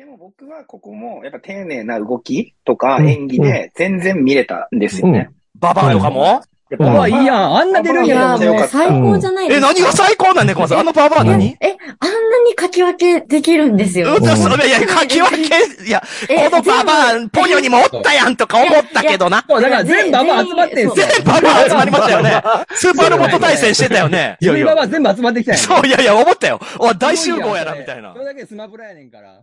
でも僕はここも、やっぱ丁寧な動きとか演技で全然見れたんですよね。ババアとかも？うわ、いいやん。あんな出るんいや、や。もう最高じゃないでえ、すか？何が最高なんね、このさん？あのババア何え、あんなに書き分けできるんですよ。うそそれ、いや、書き分け、いや、えこのババア、ポニョにもおったやんとか思ったけどな。そう、だから全部ババア集まってんすよ。全部ババア集まりましたよね。スーパーロボット対戦してたよね。いやい全部ババや。ア全部集まってきたんやん。そう、いやいや、思ったよ。お、大集合やな、みたいなそ。れだけでスマブラやねんから。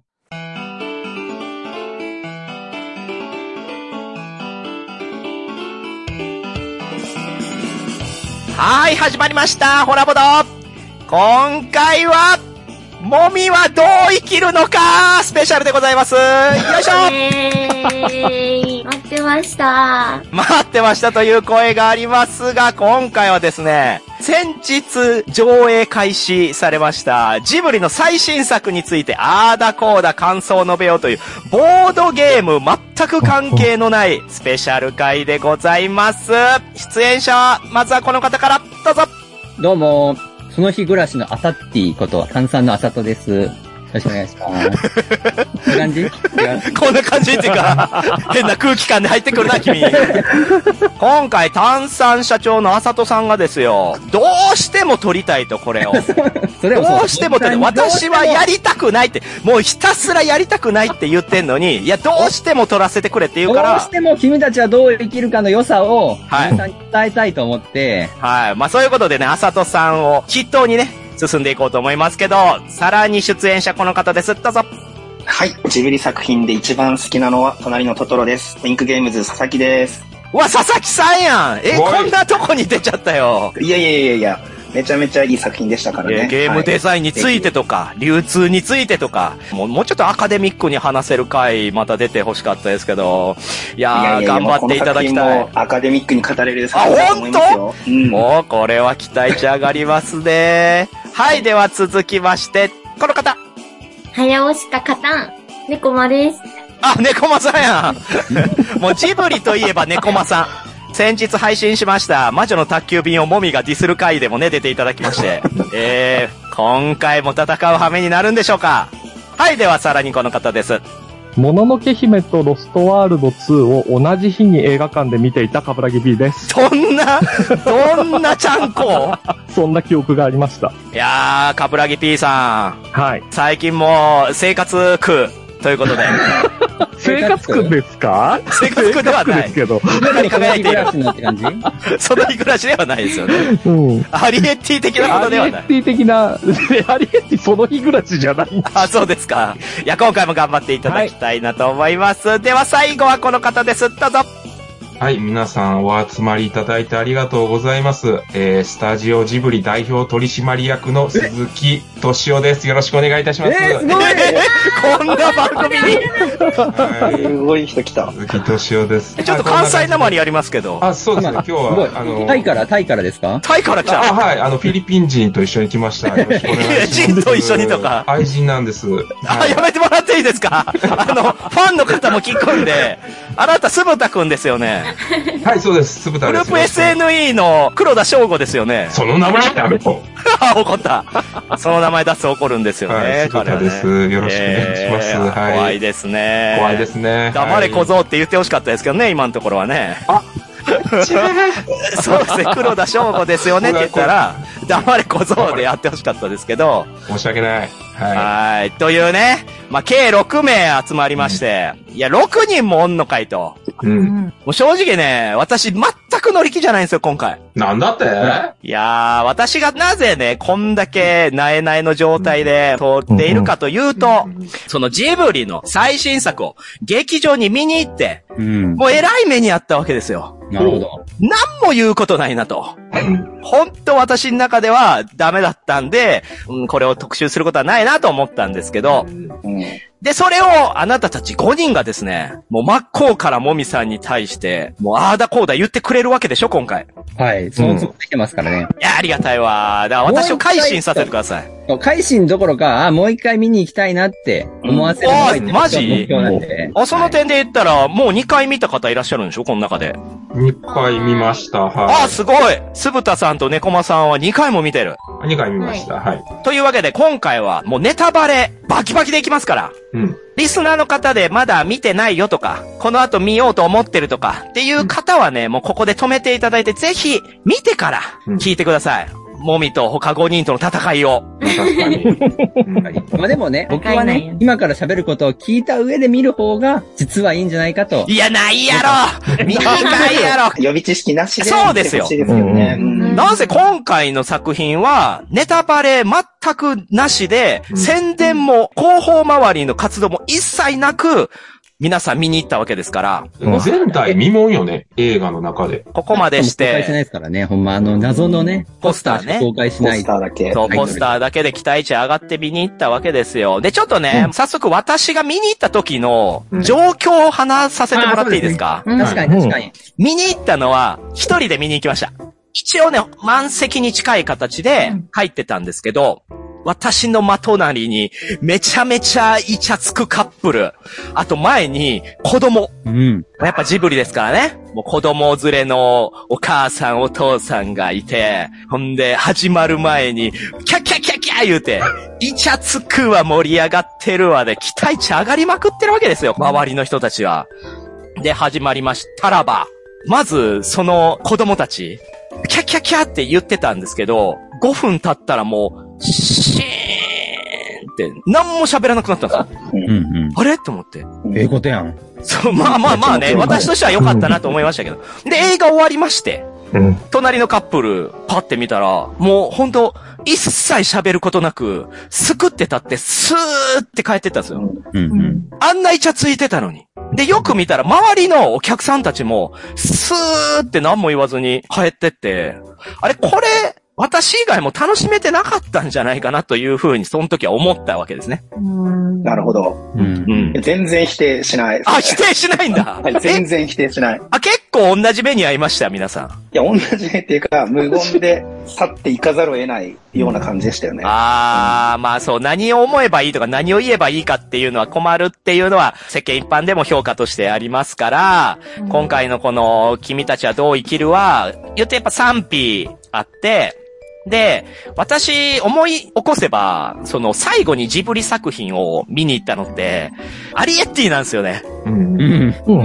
はい、始まりました。ホラボド。今回は、もみはどう生きるのか？スペシャルでございます。よいしょえー、待ってました。待ってましたという声がありますが、今回はですね、先日上映開始されました、ジブリの最新作について、あーだこーだ感想を述べようという、ボードゲーム全く関係のないスペシャル回でございます。出演者は、まずはこの方から、どうぞどうも、その日暮らしのアサッティこと、炭酸のあさとです。よろしくお願いします。こんな感じ？こんな感じっていうか、変な空気感で入ってくるな、君。今回、炭酸社長のあさとさんがですよ、どうしても撮りたいと、これを。それをどうしてもってね、私はやりたくないって、もうひたすらやりたくないって言ってんのに、いや、どうしても撮らせてくれって言うからどうし、ても君たちはどう生きるかの良さを、はい伝えたいと思って、はい。まあそういうことでね、あさとさんを筆頭にね、進んでいこうと思いますけど、さらに出演者この方です。どうぞ。はい。ジブリ作品で一番好きなのは、隣のトトロです。ピンクゲームズ佐々木です。うわ、佐々木さんやんえ、こんなとこに出ちゃったよ。いやいやいやいや、めちゃめちゃいい作品でしたからね。ゲームデザインについてとか、流通についてとか、もうもうちょっとアカデミックに話せる回、また出てほしかったですけど、いやー、いやいや頑張っていただきたいもうこの作品も。アカデミックに語れる作品だと思いますよ。うん。もう、これは期待値上がりますね。はい、では続きまして、この方。早押しか勝たん。猫まです。あ、猫間さんやん。もうジブリといえば猫間さん。先日配信しました、魔女の宅急便をもみがディスる回でもね、出ていただきまして。えー、今回も戦う羽目になるんでしょうかはい、ではさらにこの方です。もののけ姫とロストワールド2を同じ日に映画館で見ていたカブラギ B です。どんな、どんなちゃんこ？そんな記憶がありました。いやー、カブラギ P さん。はい。最近も生活苦ということで。生活苦ですか？生活苦ではないですけど。中に輝いている暮らしのって感じその日暮らしではないですよね。うん。アリエッティ的なことではないッ。ティ的な、アリエッティその日暮らしじゃない。あ、そうですか。いや、今回も頑張っていただきたいなと思います。では最後はこの方です。どうぞ。はい、皆さんお集まりいただいてありがとうございます。えー、スタジオジブリ代表取締役の鈴木敏夫です。よろしくお願いいたします。えー、すごいこんな番組に。は いすごい人来た。鈴木敏夫です。ちょっと関西なまりありますけど。あ、そうですね。今日は、あの、タイから、タイからですか？タイから来あ、た。はい、あの、フィリピン人と一緒に来ました。よろしくお願いします。人と一緒にとか愛人なんです。あ、やめてもらっていいですか？あの、ファンの方も聞くんで、あなた、すぶたくんですよね。はい、そうです。酢豚です。グループ SNE の黒田翔吾ですよね。その名前やめと。あ、怒った。その名前出すと怒るんですよはいね。はねですよろしくお願いしますえーはい怖いですね。怖いですね。黙れ小ぞ。僧って言ってほしかったですけどね、今のところはね。そうですね、黒田翔吾ですよねって言ったら、黙れ小僧でやってほしかったですけど、申し訳ない。ははい。というね、まあ、計6名集まりまして、いや、6人もおんのかいと。い。うん。もう正直ね、私全く乗り気じゃないんですよ、今回。なんだって？いやー、私がなぜね、こんだけなえなえの状態で通っているかというと、そのジブリの最新作を劇場に見に行って、うん。もう偉い目にあったわけですよ。なるほど。何も言うことないなと。本当私の中ではダメだったんで、うん、これを特集することはないなと思ったんですけど、うん。で、それをあなたたち5人がですね、もう真っ向からもみさんに対して、もうああだこうだ言ってくれるわけでしょ、今回。はい。そのつもり来てますからね。いや、ありがたいわ。だから私を改心させてください。うんあマジ？目標なんで。あ、その点で言ったら、もう2回見た方いらっしゃるんでしょこの中で。2回見ました。あはあ、すごい酢豚さんと猫間さんは2回も見てる。い。2回見ました。はい。というわけで今回はもうネタバレバキバキでいきますから。うん。リスナーの方でまだ見てないよとか、この後見ようと思ってるとかっていう方はね、もうここで止めていただいて、ぜひ見てから聞いてください。もみと他5人との戦いを。まあでもね、僕はね今から喋ることを聞いた上で見る方が、実はいいんじゃないかと。いや、ないやろ。見にかいやろ。予備知識なしで。そうですよ。なぜ今回の作品は、ネタバレ全くなしで、宣伝も広報周りの活動も一切なく、皆さん見に行ったわけですから、前代未聞よね、映画の中で。ここまでし公開しなて、いですからね。ほんま、あの、謎のね、ポスターね公開しポスないターだけ。そう、はいポスターだけで期待値上がって見に行ったわけですよ。で、ちょっとね、早速私が見に行った時の状況を話させてもらっていいですか、うん確かに確かに。見に行ったのは、一人で見に行きました。一応ね、満席に近い形で入ってたんですけど、私の真隣にめちゃめちゃイチャつくカップル。あと前に子供。うん。やっぱジブリですからね。もう子供連れのお母さんお父さんがいて、ほんで始まる前に、キャッキャッキャッキャー言うて、イチャつくわ盛り上がってるわで期待値上がりまくってるわけですよ。周りの人たちは。で、始まりましたらば、まず、その子供たち、キャッキャッキャーって言ってたんですけど、5分経ったらもう、シーンって、何も喋らなくなったんですよ。うんうん。あれ？と思って。ええことやん。そう、まあまあまあね、私としては良かったなと思いましたけど。で、映画終わりまして、うん。隣のカップル、パって見たら、もう本当一切喋ることなく、すくって立って、スーって帰ってったんですよ。うんうん。あんなイチャついてたのに。で、よく見たら、周りのお客さんたちも、スーって何も言わずに帰ってって、あれ、これ、私以外も楽しめてなかったんじゃないかなというふうに、その時は思ったわけですね。うんなるほど。うんうん。全然否定しない。あ、否定しないんだ。はい、全然否定しない。いあ、結構同じ目に遭いました、皆さん。や、同じねっていうか、無言で去っていかざるを得ないような感じでしたよね。あー、まあそう、何を思えばいいとか何を言えばいいかっていうのは困るっていうのは世間一般でも評価としてありますから、今回のこの君たちはどう生きるは、言ってやっぱ賛否あって、で、私思い起こせば、その最後にジブリ作品を見に行ったのって、アリエッティなんですよね。うん。うん。うん。う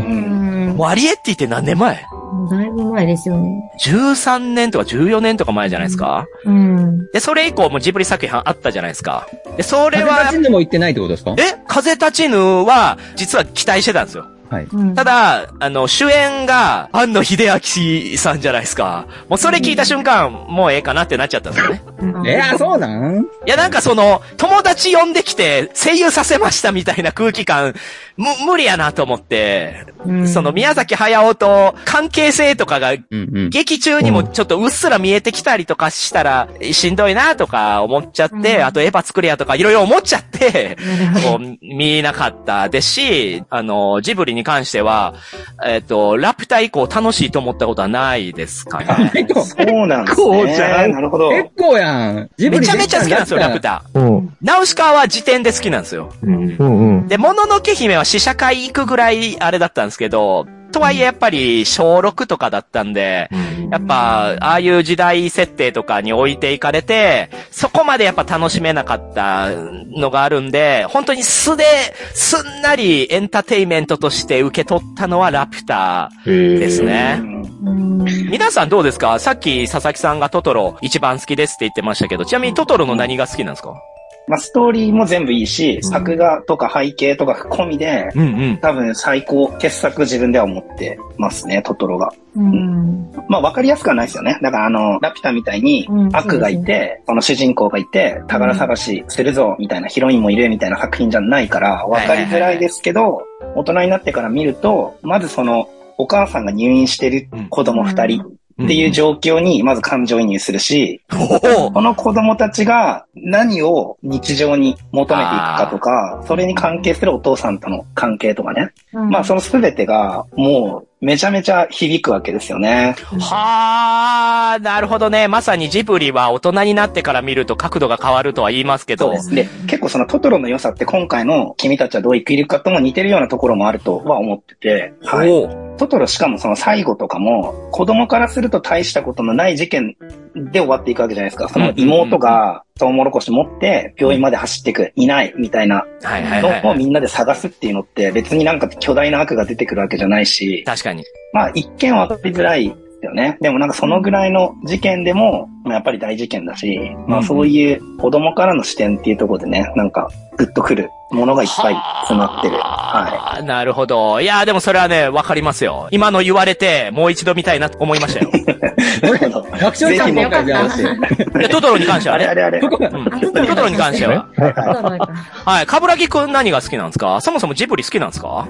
んもうアリエッティって何年前？だいぶ前ですよね。13年とか14年とか前じゃないですか、うん。で、それ以降もジブリ作品あったじゃないですか。で、それ風は立ちぬも行ってないってことですか？え？風立ちぬは、実は期待してたんですよ。はい。うんただ、あの、主演が、安野秀明さんじゃないですか。もうそれ聞いた瞬間、もうええかなってなっちゃったんですよね。えー、そうなん？いや、なんかその、友達呼んできて、声優させましたみたいな空気感、む、無理やなと思って、うんその宮崎駿と関係性とかが。劇中にもちょっとうっすら見えてきたりとかしたら、しんどいなとか思っちゃって、うんあとエヴァ作れやとかいろいろ思っちゃって、こう、見なかったですし、あの、ジブリに関しては、えっ、と、ラピュタ以降楽しいと思ったことはないですかね。結構、そうなんですこうじゃね。んなるほど。結構やん。ジブリめちゃめちゃ好きなんですよ、ラピュタ。タ。うん。ナウシカは時点で好きなんですよ。うんう。んうん。で、もののけ姫は試写会行くぐらいあれだったんですけど、とはいえやっぱり小6とかだったんで、やっぱ、ああいう時代設定とかに置いていかれて、そこまでやっぱ楽しめなかったのがあるんで、本当に素で、すんなりエンターテイメントとして受け取ったのはラピュタですね。皆さんどうですか？さっき佐々木さんがトトロ一番好きですって言ってましたけど、ちなみにトトロの何が好きなんですか？まあ、ストーリーも全部いいし、ん作画とか背景とか込みで、うんうん。多分最高傑作自分では思ってますね、トトロが。うん。まあ分かりやすくはないですよね。だからあの、ラピュタみたいにうん悪がいて、その主人公がいて、宝探しするぞ、みたいなヒロインもいるみたいな作品じゃないから、分かりづらいですけど、大人になってから見ると、まずその、お母さんが入院してる子供二人っていう状況に、まず感情移入するし、おおこの子供たちが何を日常に求めていくかとか、それに関係するお父さんとの関係とかね。まあその全てがもうめちゃめちゃ響くわけですよね。はあ、なるほどね。まさにジブリは大人になってから見ると角度が変わるとは言いますけど。そうです。で、結構そのトトロの良さって今回の君たちはどう生きるかとも似てるようなところもあるとは思ってて、はい。トトロしかもその最後とかも、子供からすると大したことのない事件で終わっていくわけじゃないですか。その妹がトウモロコシ持って病院まで走っていく、いない、みたいなはいはいはい、のをはい。みんなで探すっていうのって別になんか巨大な悪が出てくるわけじゃないし、確かに。まあ一見わかりづらいですよね。でもなんかそのぐらいの事件でも、まあやっぱり大事件だし、まあそういう子供からの視点っていうところでね、なんかグッとくるものがいっぱい詰まってる。ははあ、なるほど。いや、でもそれはね、わかりますよ。今の言われて、もう一度見たいなと思いましたよ。い。なるほど。学長ちゃん今回じゃあぜひでトトロに関してはね。あれあれあれ。トトロに関しては。はいかはい。かぶらぎくん何が好きなんですか？そもそもジブリ好きなんですか？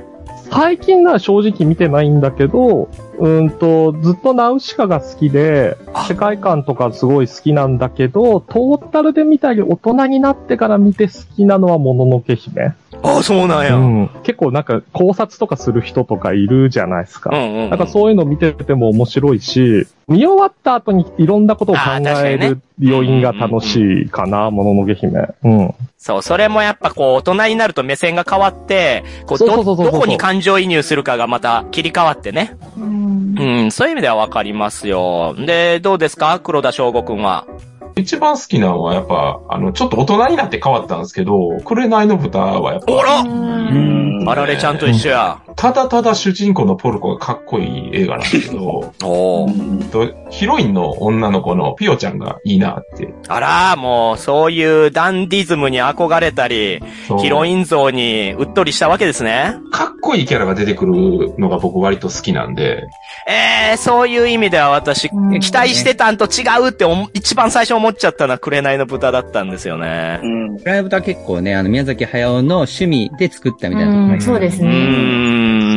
最近のは正直見てないんだけど、うーんと、ずっとナウシカが好きであ、世界観とかすごい好きなんだけど、トータルで見たり大人になってから見て好きなのはもののけ姫。ああ、そうなんや。ううんん。結構なんか考察とかする人とかいるじゃないですか。うんうん。なんかそういうの見てても面白いし、見終わった後にいろんなことを考える余韻が楽しいかな、もののけ姫。うん。そう、それもやっぱこう、大人になると目線が変わって、こうど、どこに感情移入するかがまた切り替わってね。うんうん、そういう意味ではわかりますよ。で、どうですか？黒田翔吾くんは。一番好きなのはやっぱ、あの、ちょっと大人になって変わったんですけど、紅の豚はやっぱ、おら！うん。あられちゃんと一緒や。ただただ主人公のポルコがかっこいい映画なんですけど、おー。うんとヒロインの女の子のピオちゃんがいいなって。あら、もう、そういうダンディズムに憧れたり、ヒロイン像にうっとりしたわけですね。かっこいいキャラが出てくるのが僕割と好きなんで、えー、そういう意味では私、うん。期待してたんと違うって思一番最初思っちゃったのは紅の豚だったんですよねう。ん。ライブは結構ね、あの、宮崎駿の趣味で作ったみたいなそうですね。うん。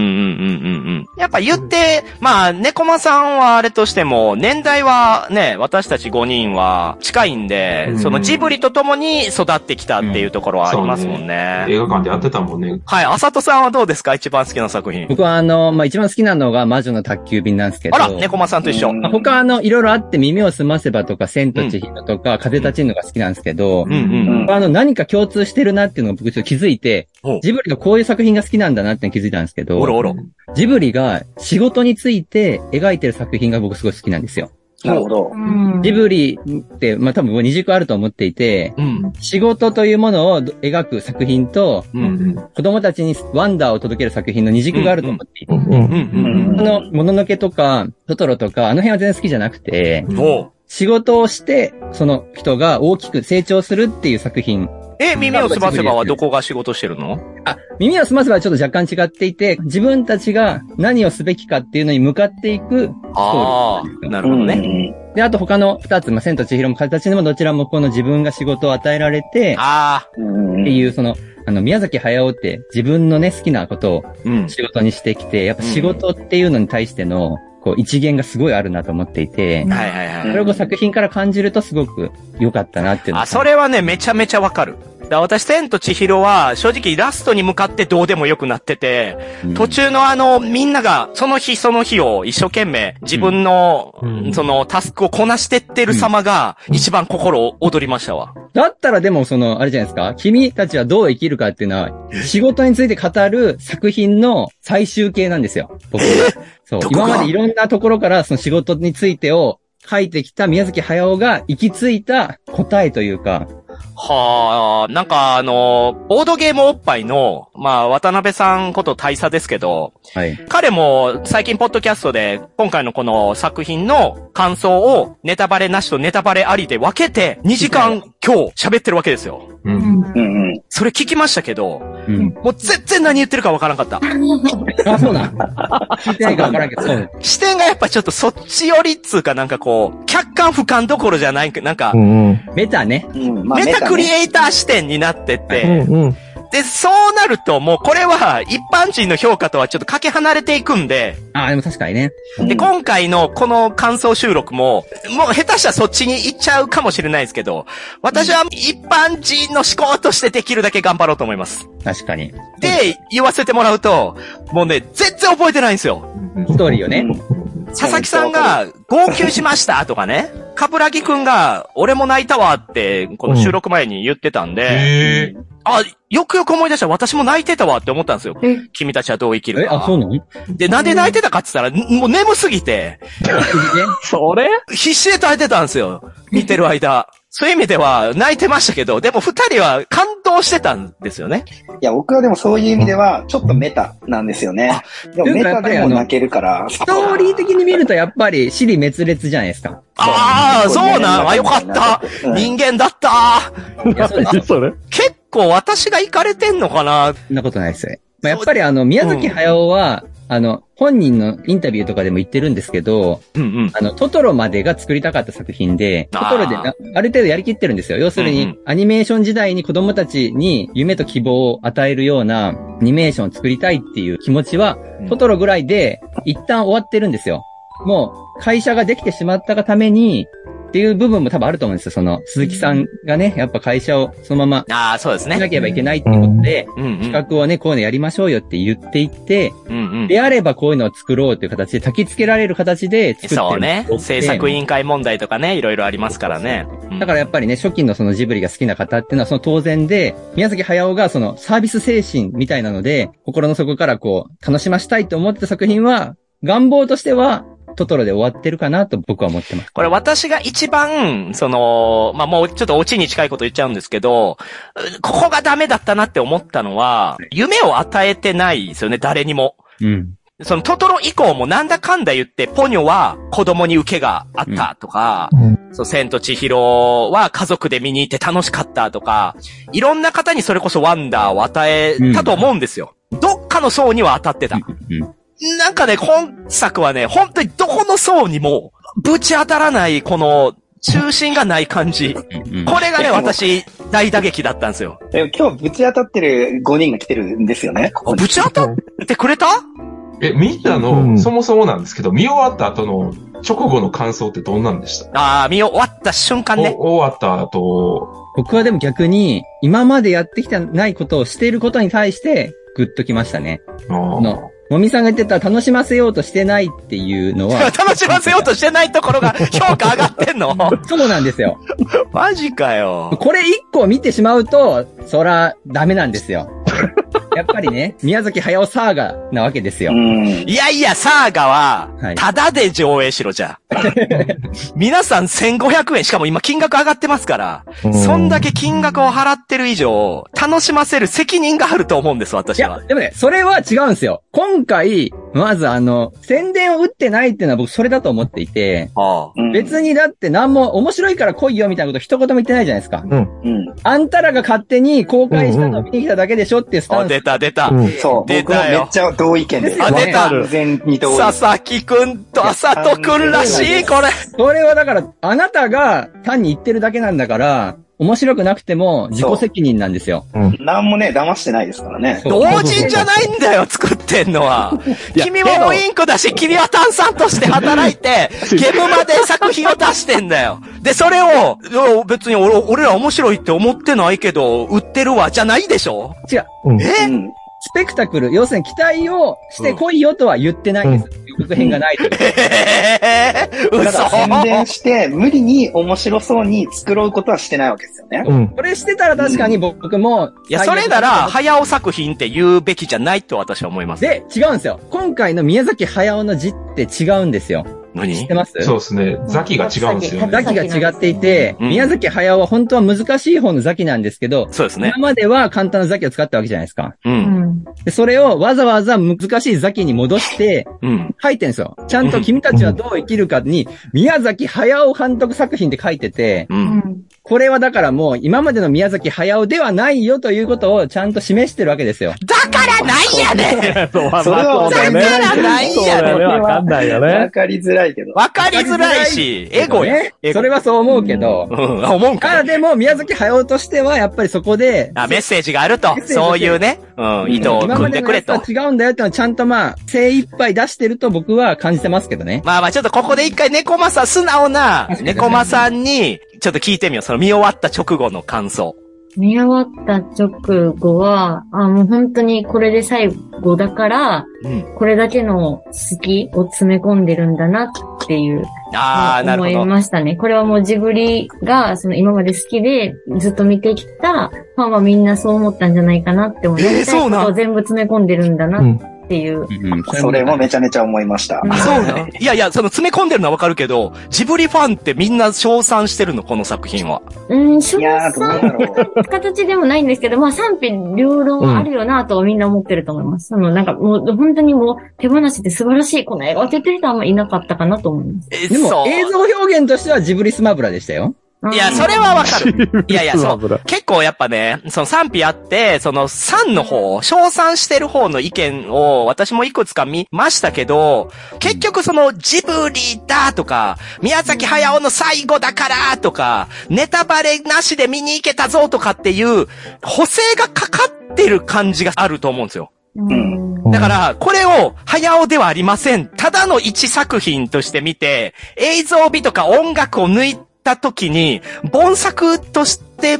やっぱ言って、まあ、猫間さんはあれとしても、年代はね、私たち5人は近いんで、うんそのジブリと共に育ってきたっていうところはありますもんね。映画館でやってたもんね。はい、あさとさんはどうですか？一番好きな作品。僕はあの、まあ、一番好きなのが魔女の宅急便なんですけど。あら、猫間さんと一緒。他あの、いろいろあって耳を澄ませばとか、千と千尋とか、風立ちぬのが好きなんですけど、うんうんうんあの、何か共通してるなっていうのを僕ちょっと気づいてお、ジブリがこういう作品が好きなんだなって気づいたんですけど、おろおろ。ジブリが仕事について描いてる作品が僕すごい好きなんですよ。なるほど。うんジブリって、まあ、多分二軸あると思っていて、うん。仕事というものを描く作品と、う。うんん。子供たちにワンダーを届ける作品の二軸があると思っていて、うん。うん。うん。あの、もののけとか、トトロとか、あの辺は全然好きじゃなくて、仕事をして、その人が大きく成長するっていう作品。え、耳をすませばはどこが仕事してるの？あ、耳を澄ませばちょっと若干違っていて、自分たちが何をすべきかっていうのに向かっていくああ、なるほどね。ね。で、あと他の二つ、まあ、千と千尋も形でもどちらもこの自分が仕事を与えられて、ああ、うんっていう、その、あの、宮崎駿って自分のね、好きなことをうん。仕事にしてきて、やっぱ仕事っていうのに対しての、こう、一元がすごいあるなと思っていて、はいはいはい。それを作品から感じるとすごく良かったなっていうのあ、それはね、めちゃめちゃわかる。だ私、千と千尋は、正直ラストに向かってどうでもよくなってて、うん途中のあの、みんなが、その日その日を一生懸命、自分の、うんその、タスクをこなしてってる様が、一番心を躍りましたわ。だったらでもその、あれじゃないですか、君たちはどう生きるかっていうのは、仕事について語る作品の最終形なんですよ。僕は。そう今までいろんなところからその仕事についてを書いてきた宮崎駿が行き着いた答えというか、はあ、なんかあの、ボードゲームおっぱいの、まあ、渡辺さんこと大佐ですけど、はい。彼も最近ポッドキャストで今回のこの作品の感想をネタバレなしとネタバレありで分けて2時間今日喋ってるわけですよ。うんうん。それ聞きましたけど、うん。もう全然何言ってるか分からなかった。あ、そうなん。聞いてないかわからんけど。視点がやっぱちょっとそっち寄りっつうかなんかこう、客観俯瞰どころじゃない、なんかう、んうん。メタね。うん。まあメタクリねエイター視点になってって、うんうん。で、そうなるともうこれは一般人の評価とはちょっとかけ離れていくんで、ああ、でも確かにね。で、今回のこの感想収録も、もう下手したらそっちに行っちゃうかもしれないですけど、私は一般人の思考としてできるだけ頑張ろうと思います。確かに。で、言わせてもらうと、もうね、全然覚えてないんですよ。ストーリーをね。佐々木さんが、号泣しましたとかね。かぶらぎくんが、俺も泣いたわって、この収録前に言ってたんで、へえ。あ、よくよく思い出したら私も泣いてたわって思ったんですよえ？君たちはどう生きるえ、か。あ、そうなの？で、なんで泣いてたかって言ったら、もう眠すぎて、それ？必死で耐えてたんですよ。見てる間。そういう意味では泣いてましたけど、でも二人は感動してたんですよね。いや、僕はでもそういう意味では、ちょっとメタなんですよね。でもメタでも泣けるから、ストーリー的に見るとやっぱり、死に滅裂じゃないですか。ああ、そうなんあ、よかった。うん人間だった。いや、そうですよ。そ れ結構私が行かれてんのかな？そんなことないですよ。まあ、やっぱりあの、宮崎駿は、あの、本人のインタビューとかでも言ってるんですけど、うんうん。あの、トトロまでが作りたかった作品で、トトロでなある程度やりきってるんですよ。要するに、うんうんアニメーション時代に子供たちに夢と希望を与えるようなアニメーションを作りたいっていう気持ちは、うんトトロぐらいで一旦終わってるんですよ。もう、会社ができてしまったがために、っていう部分も多分あると思うんですよ。その、鈴木さんがね、やっぱ会社をそのままああ、そうですしなね。ければいけないっていうことで、うんうん。企画をね、こういうのやりましょうよって言っていって、うんうん。であればこういうのを作ろうという形で、焚き付けられる形で作ってる。そうね。制作委員会問題とかね、いろいろありますからね。うんだからやっぱりね、初期のそのジブリが好きな方っていうのはその当然で、宮崎駿がそのサービス精神みたいなので、心の底からこう、楽しましたいと思ってた作品は、願望としては、トトロで終わってるかなと僕は思ってます。これ私が一番、その、まあ、もうちょっとオチに近いこと言っちゃうんですけど、うここがダメだったなって思ったのは、夢を与えてないですよね、誰にも。うん。そのトトロ以降もなんだかんだ言って、ポニョは子供に受けがあったとか、そう、千と千尋は家族で見に行って楽しかったとか、いろんな方にそれこそワンダーを与えたと思うんですよ。どっかの層には当たってた。うん。なんかね、今作はね、本当にどこの層にも、ぶち当たらない、この、中心がない感じ。うん。これがね、私、大打撃だったんですよ。でも今日ぶち当たってる5人が来てるんですよね？ここにぶち当たってくれた？え、みんなうの、んそもそもなんですけど、見終わった後の直後の感想ってどんなんでした？ああ、見終わった瞬間ね。お終わった後、僕はでも逆に、今までやってきてないことをしていることに対して、グッときましたね。あのもみさんが言ってた楽しませようとしてないっていうのは、楽しませようとしてないところが評価上がってんの？そうなんですよ。マジかよ。これ一個見てしまうと、そら、ダメなんですよ。やっぱりね、宮崎駿サーガなわけですよう。ん。いやいや、サーガはは、いただで上映しろじゃ。皆さん1500円、しかも今金額上がってますから、そんだけ金額を払ってる以上、楽しませる責任があると思うんです、い私は。、やでもね、それは違うんですよ。今回、まずあの、宣伝を打ってないっていうのは僕それだと思っていて、ああうん別にだって何も面白いから来いよみたいなこと一言も言ってないじゃないですか。うん。あんたらが勝手に公開したのを見に来ただけでしょっていうスタあ、ンス。出た出た。うんそう。出たよめっちゃ同意見です。あ出た完全に同意。佐々木くんと浅戸くんらしい、これ。それはだから、あなたが単に言ってるだけなんだから、面白くなくても自己責任なんですよ。なんもね、騙してないですからね。同人じゃないんだよ、作ってんのは。君もノインクだし、君は炭酸として働いて、ゲームまで作品を出してんだよ。で、それを、別に俺俺ら面白いって思ってないけど、売ってるわ、じゃないでしょ？違う。え？うん。スペクタクル、要するに期待をして来いよとは言ってないんです。予告編がないと。えー、だから宣嘘伝して、無理に面白そうに作ろうことはしてないわけですよね。うん。これしてたら確かに僕も、いや、それなら、早尾作品って言うべきじゃないと私は思います。で、違うんですよ。今回の宮崎駿の字って違うんですよ。知何ってます？そうですね。ザキが違うんですよね。ザキが違っていて、うん宮崎駿は本当は難しい方のザキなんですけど、そうですね今。までは簡単なザキを使ったわけじゃないですか。う。うんん。で、それをわざわざ難しいザキに戻して、うん。書いてるんですよ。ちゃんと君たちはどう生きるかに、宮崎駿監督作品って書いてて、う。うんん。これはだからもう今までの宮崎駿ではないよということをちゃんと示してるわけですよ。だからないやねそれはだねだからないやねだよね。わかんないよわね。かりづらいけど。わかりづらいし、エゴや。それはそう思うけど。うん、あ思うんかただ。でも宮崎駿としてはやっぱりそこで、あ、メッセージがあるとそういうね、うん、意図を組んでくれと今ま。でのやつと違うんだよってのはちゃんとまあ、精一杯出してると僕は感じてますけどね。まあまあちょっとここで一回猫マさん、素直な猫マさんに、ちょっと聞いてみよう。その見終わった直後の感想。見終わった直後は、あ、もう本当にこれで最後だから、うん。これだけの好きを詰め込んでるんだなっていう、ああ、なるほ思いど。ましたね。これはもうジブリが、その今まで好きでずっと見てきたファンはみんなそう思ったんじゃないかなって思う。えーやりたいそうな全部詰め込んでるんだなっていう。うんそれもめちゃめちゃ思いました。うんあ、そうなのいやいや、その詰め込んでるのはわかるけど、ジブリファンってみんな称賛してるの、この作品は。うん、賞いやー、どうだ賛。形でもないんですけど、まあ賛否両論あるよなとはみんな思ってると思います。そのなんかもう本当にもう手放しで素晴らしいこの映画をっててる人はあんまいなかったかなと思います。え、でそう。も映像表現としてはジブリスマブラでしたよ。いや、それはわかる。いやいや、そう。結構やっぱね、その賛否あって、その3の方、称賛してる方の意見を私もいくつか見ましたけど、結局そのジブリだとか、宮崎駿の最後だからとか、ネタバレなしで見に行けたぞとかっていう、補正がかかってる感じがあると思うんですよ。うん。だから、これを、早尾ではありません。ただの一作品として見て、映像美とか音楽を抜いた時に、本作として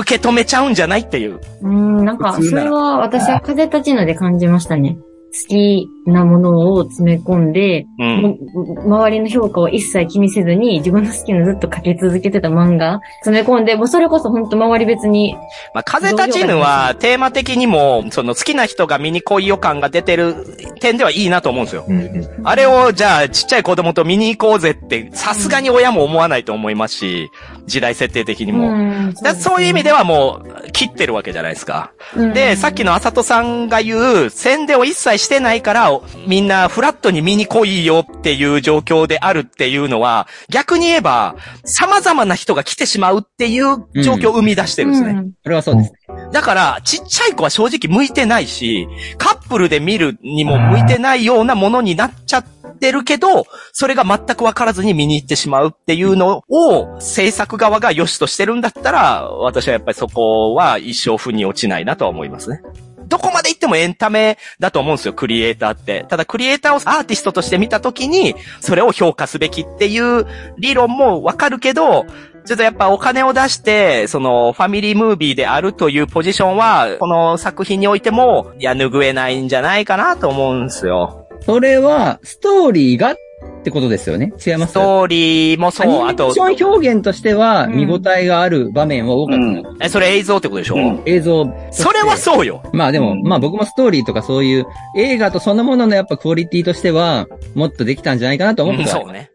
受け止めちゃうんじゃないっていう。うん、なんか、それは私は風立ちぬで感じましたね。好きなものを詰め込んで、うん。周りの評価を一切気にせずに、自分の好きなのずっと書き続けてた漫画、詰め込んで、もうそれこそ本当周り別に、まあ、風立ちぬは、テーマ的にも、その好きな人が見に来いよ感が出てる点ではいいなと思うんですよ。うんうんあれを、じゃあ、ちっちゃい子供と見に行こうぜって、さすがに親も思わないと思いますし、時代設定的にも。んだそういう意味ではもう、切ってるわけじゃないですか。うんで、さっきのあさとさんが言う、宣伝を一切してないから、みんなフラットに見に来いよっていう状況であるっていうのは、逆に言えば、様々な人が来てしまうっていう状況を生み出してるんですね。うんそれはそうです。だから、ちっちゃい子は正直向いてないし、カップルで見るにも向いてないようなものになっちゃってるけど、それが全くわからずに見に行ってしまうっていうのを、制作側が良しとしてるんだったら、私はやっぱりそこは一生負に落ちないなとは思いますね。どこまで行ってもエンタメだと思うんですよ、クリエイターって。ただ、クリエイターをアーティストとして見たときに、それを評価すべきっていう理論もわかるけど、ちょっとやっぱお金を出して、そのファミリームービーであるというポジションは、この作品においても、いや、拭えないんじゃないかなと思うんですよ。それは、ストーリーがってことですよね？違います？ストーリーもそう、あとアニメーシ、ョン表現としては、うん見応えがある場面は多かったの。え、それ映像ってことでしょ、うん映像。それはそうよ。まあでも、うんまあ僕もストーリーとかそういう映画とそのもののやっぱクオリティとしては、もっとできたんじゃないかなと思ってはうんそうね。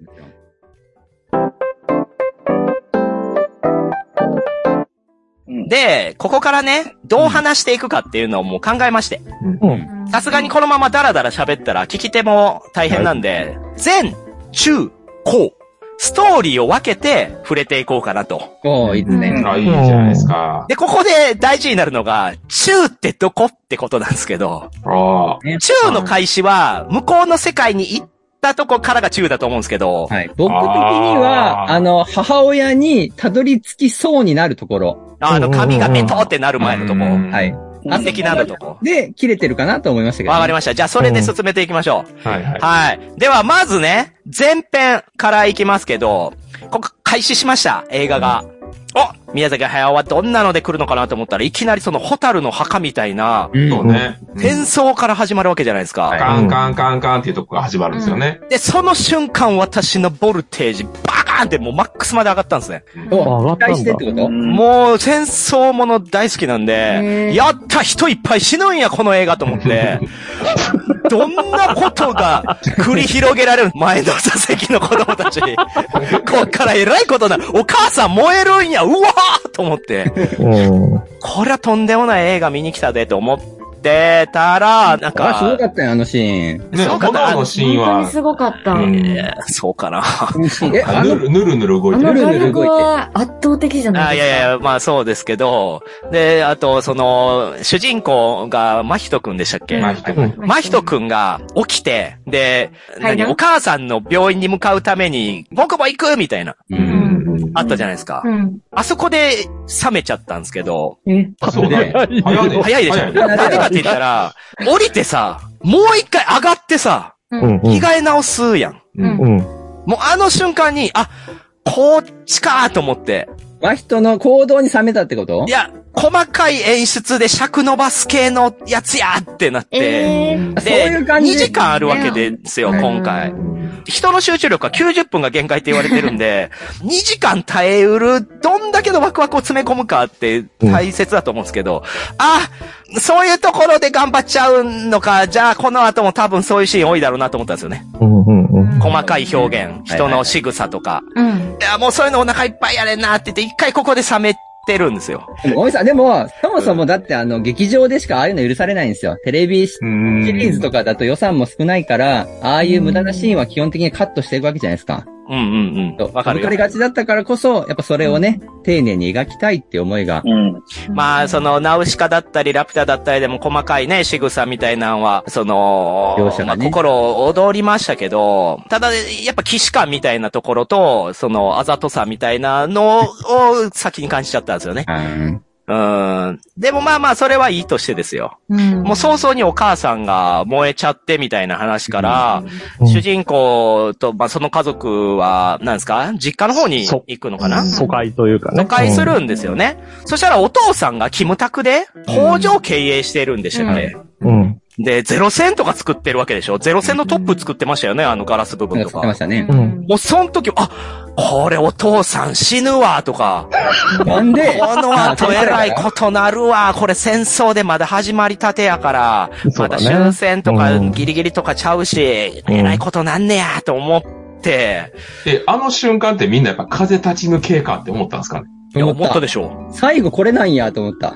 で、ここからね、どう話していくかっていうのをもう考えまして。うん。さすがにこのままダラダラ喋ったら聞き手も大変なんで、前、中、後、ストーリーを分けて触れていこうかなと。おーいいですね。うんあ、いいじゃないですか。で、ここで大事になるのが、中ってどこってことなんですけど、ああ。中の開始は、向こうの世界に行ったとこからが中だと思うんですけど、はい。僕的には、あーあの、母親にたどり着きそうになるところ。あの、髪がベトってなる前のとこ、うんはい。あ的なるとこ。で、切れてるかなと思いましたけど、まわかりました。じゃあ、それで進めていきましょう。はいはい。はい。では、まずね、前編からいきますけど、ここ開始しました、映画が。お宮崎駿はどんなので来るのかなと思ったらいきなりそのホタルの墓みたいな、うんそうね。戦争から始まるわけじゃないですか。カンカンカンカンっていうとこが始まるんですよね。で、その瞬間私のボルテージバカーンってもうマックスまで上がったんですね。お、上がったんだ期待してってこと？うんもう戦争もの大好きなんへで、ーやった人いっぱい死ぬんや、この映画と思って。どんなことが繰り広げられる前の座席の子供たち。こっから偉いことな、お母さん燃えるんや、うわーと思って。うん。これはとんでもない映画見に来たでと思っってたら、なんあ、すごか、かったよ、あのシーン。ね、そうか炎のシーンは、本当にすごかった。うんえーそうかな。え、あの、ぬるぬるぬる動いてる。あの火力は圧倒的じゃなあいいですか。やいや、まあそうですけど、で、あと、その、主人公が、真人くんでしたっけ？真人うん真人くんが起きて、で、はい何、お母さんの病院に向かうために、僕も行くみたいな、う。うんん。あったじゃないですか。うん。あそこで冷めちゃったんですけど、え、あ、そう。早いね。早いでしょねなんでかって言ったら、降りてさ、もう一回上がってさ、着替え直すやん。もうあの瞬間に、あ、こっちかと思って。真人の行動に冷めたってこと？いや、細かい演出で尺伸ばす系のやつやってなって。えー。そういう感じ2時間あるわけですよ、ね今回。人の集中力は90分が限界って言われてるんで、2時間耐えうる、どんだけのワクワクを詰め込むかって大切だと思うんですけど、あ、そういうところで頑張っちゃうのか、じゃあこの後も多分そういうシーン多いだろうなと思ったんですよね。うんうんうん。細かい表現、人の仕草とか。うん。いや、もうそういうのお腹いっぱいやれんなって言って、一回ここで冷めてるんですよ。ごめんなさい。でも、そもそもだってあの、劇場でしかああいうの許されないんですよ。テレビシうんリーズとかだと予算も少ないから、ああいう無駄なシーンは基本的にカットしていくわけじゃないですか。うんうんうん。わかるかれ。がちだったからこそ、やっぱそれをね、丁寧に描きたいって思いが。うん。まあ、その、ナウシカだったり、ラピュタだったりでも細かいね、仕草みたいなのは、その、描写がねまあ心を踊りましたけど、ただ、やっぱ騎士感みたいなところと、その、あざとさみたいなのを先に感じちゃったんですよね。うんうん。でもまあまあ、それはいいとしてですよ。うん。もう早々にお母さんが燃えちゃってみたいな話から、うん主人公と、まあその家族は、なんですか？実家の方にそ行くのかな？疎開というかね。疎開するんですよね。そしたらお父さんがキムタクで工場経営してるんでしたっけ、うん。うん。で、ゼロ戦とか作ってるわけでしょ？ゼロ戦のトップ作ってましたよね？あのガラス部分とか作ってまし。たね。うんもうその時、あ、これお父さん死ぬわとか、なんで？この後えらいことなるわ。これ戦争でまだ始まりたてやから、まだそうだね。終戦とかうん。ギリギリとかちゃうし、えらいことなんねやと思って、え、あの瞬間ってみんなやっぱ風立ちぬ経過って思ったんですかね？いや、思ったでしょ最後これなんやと思った。う。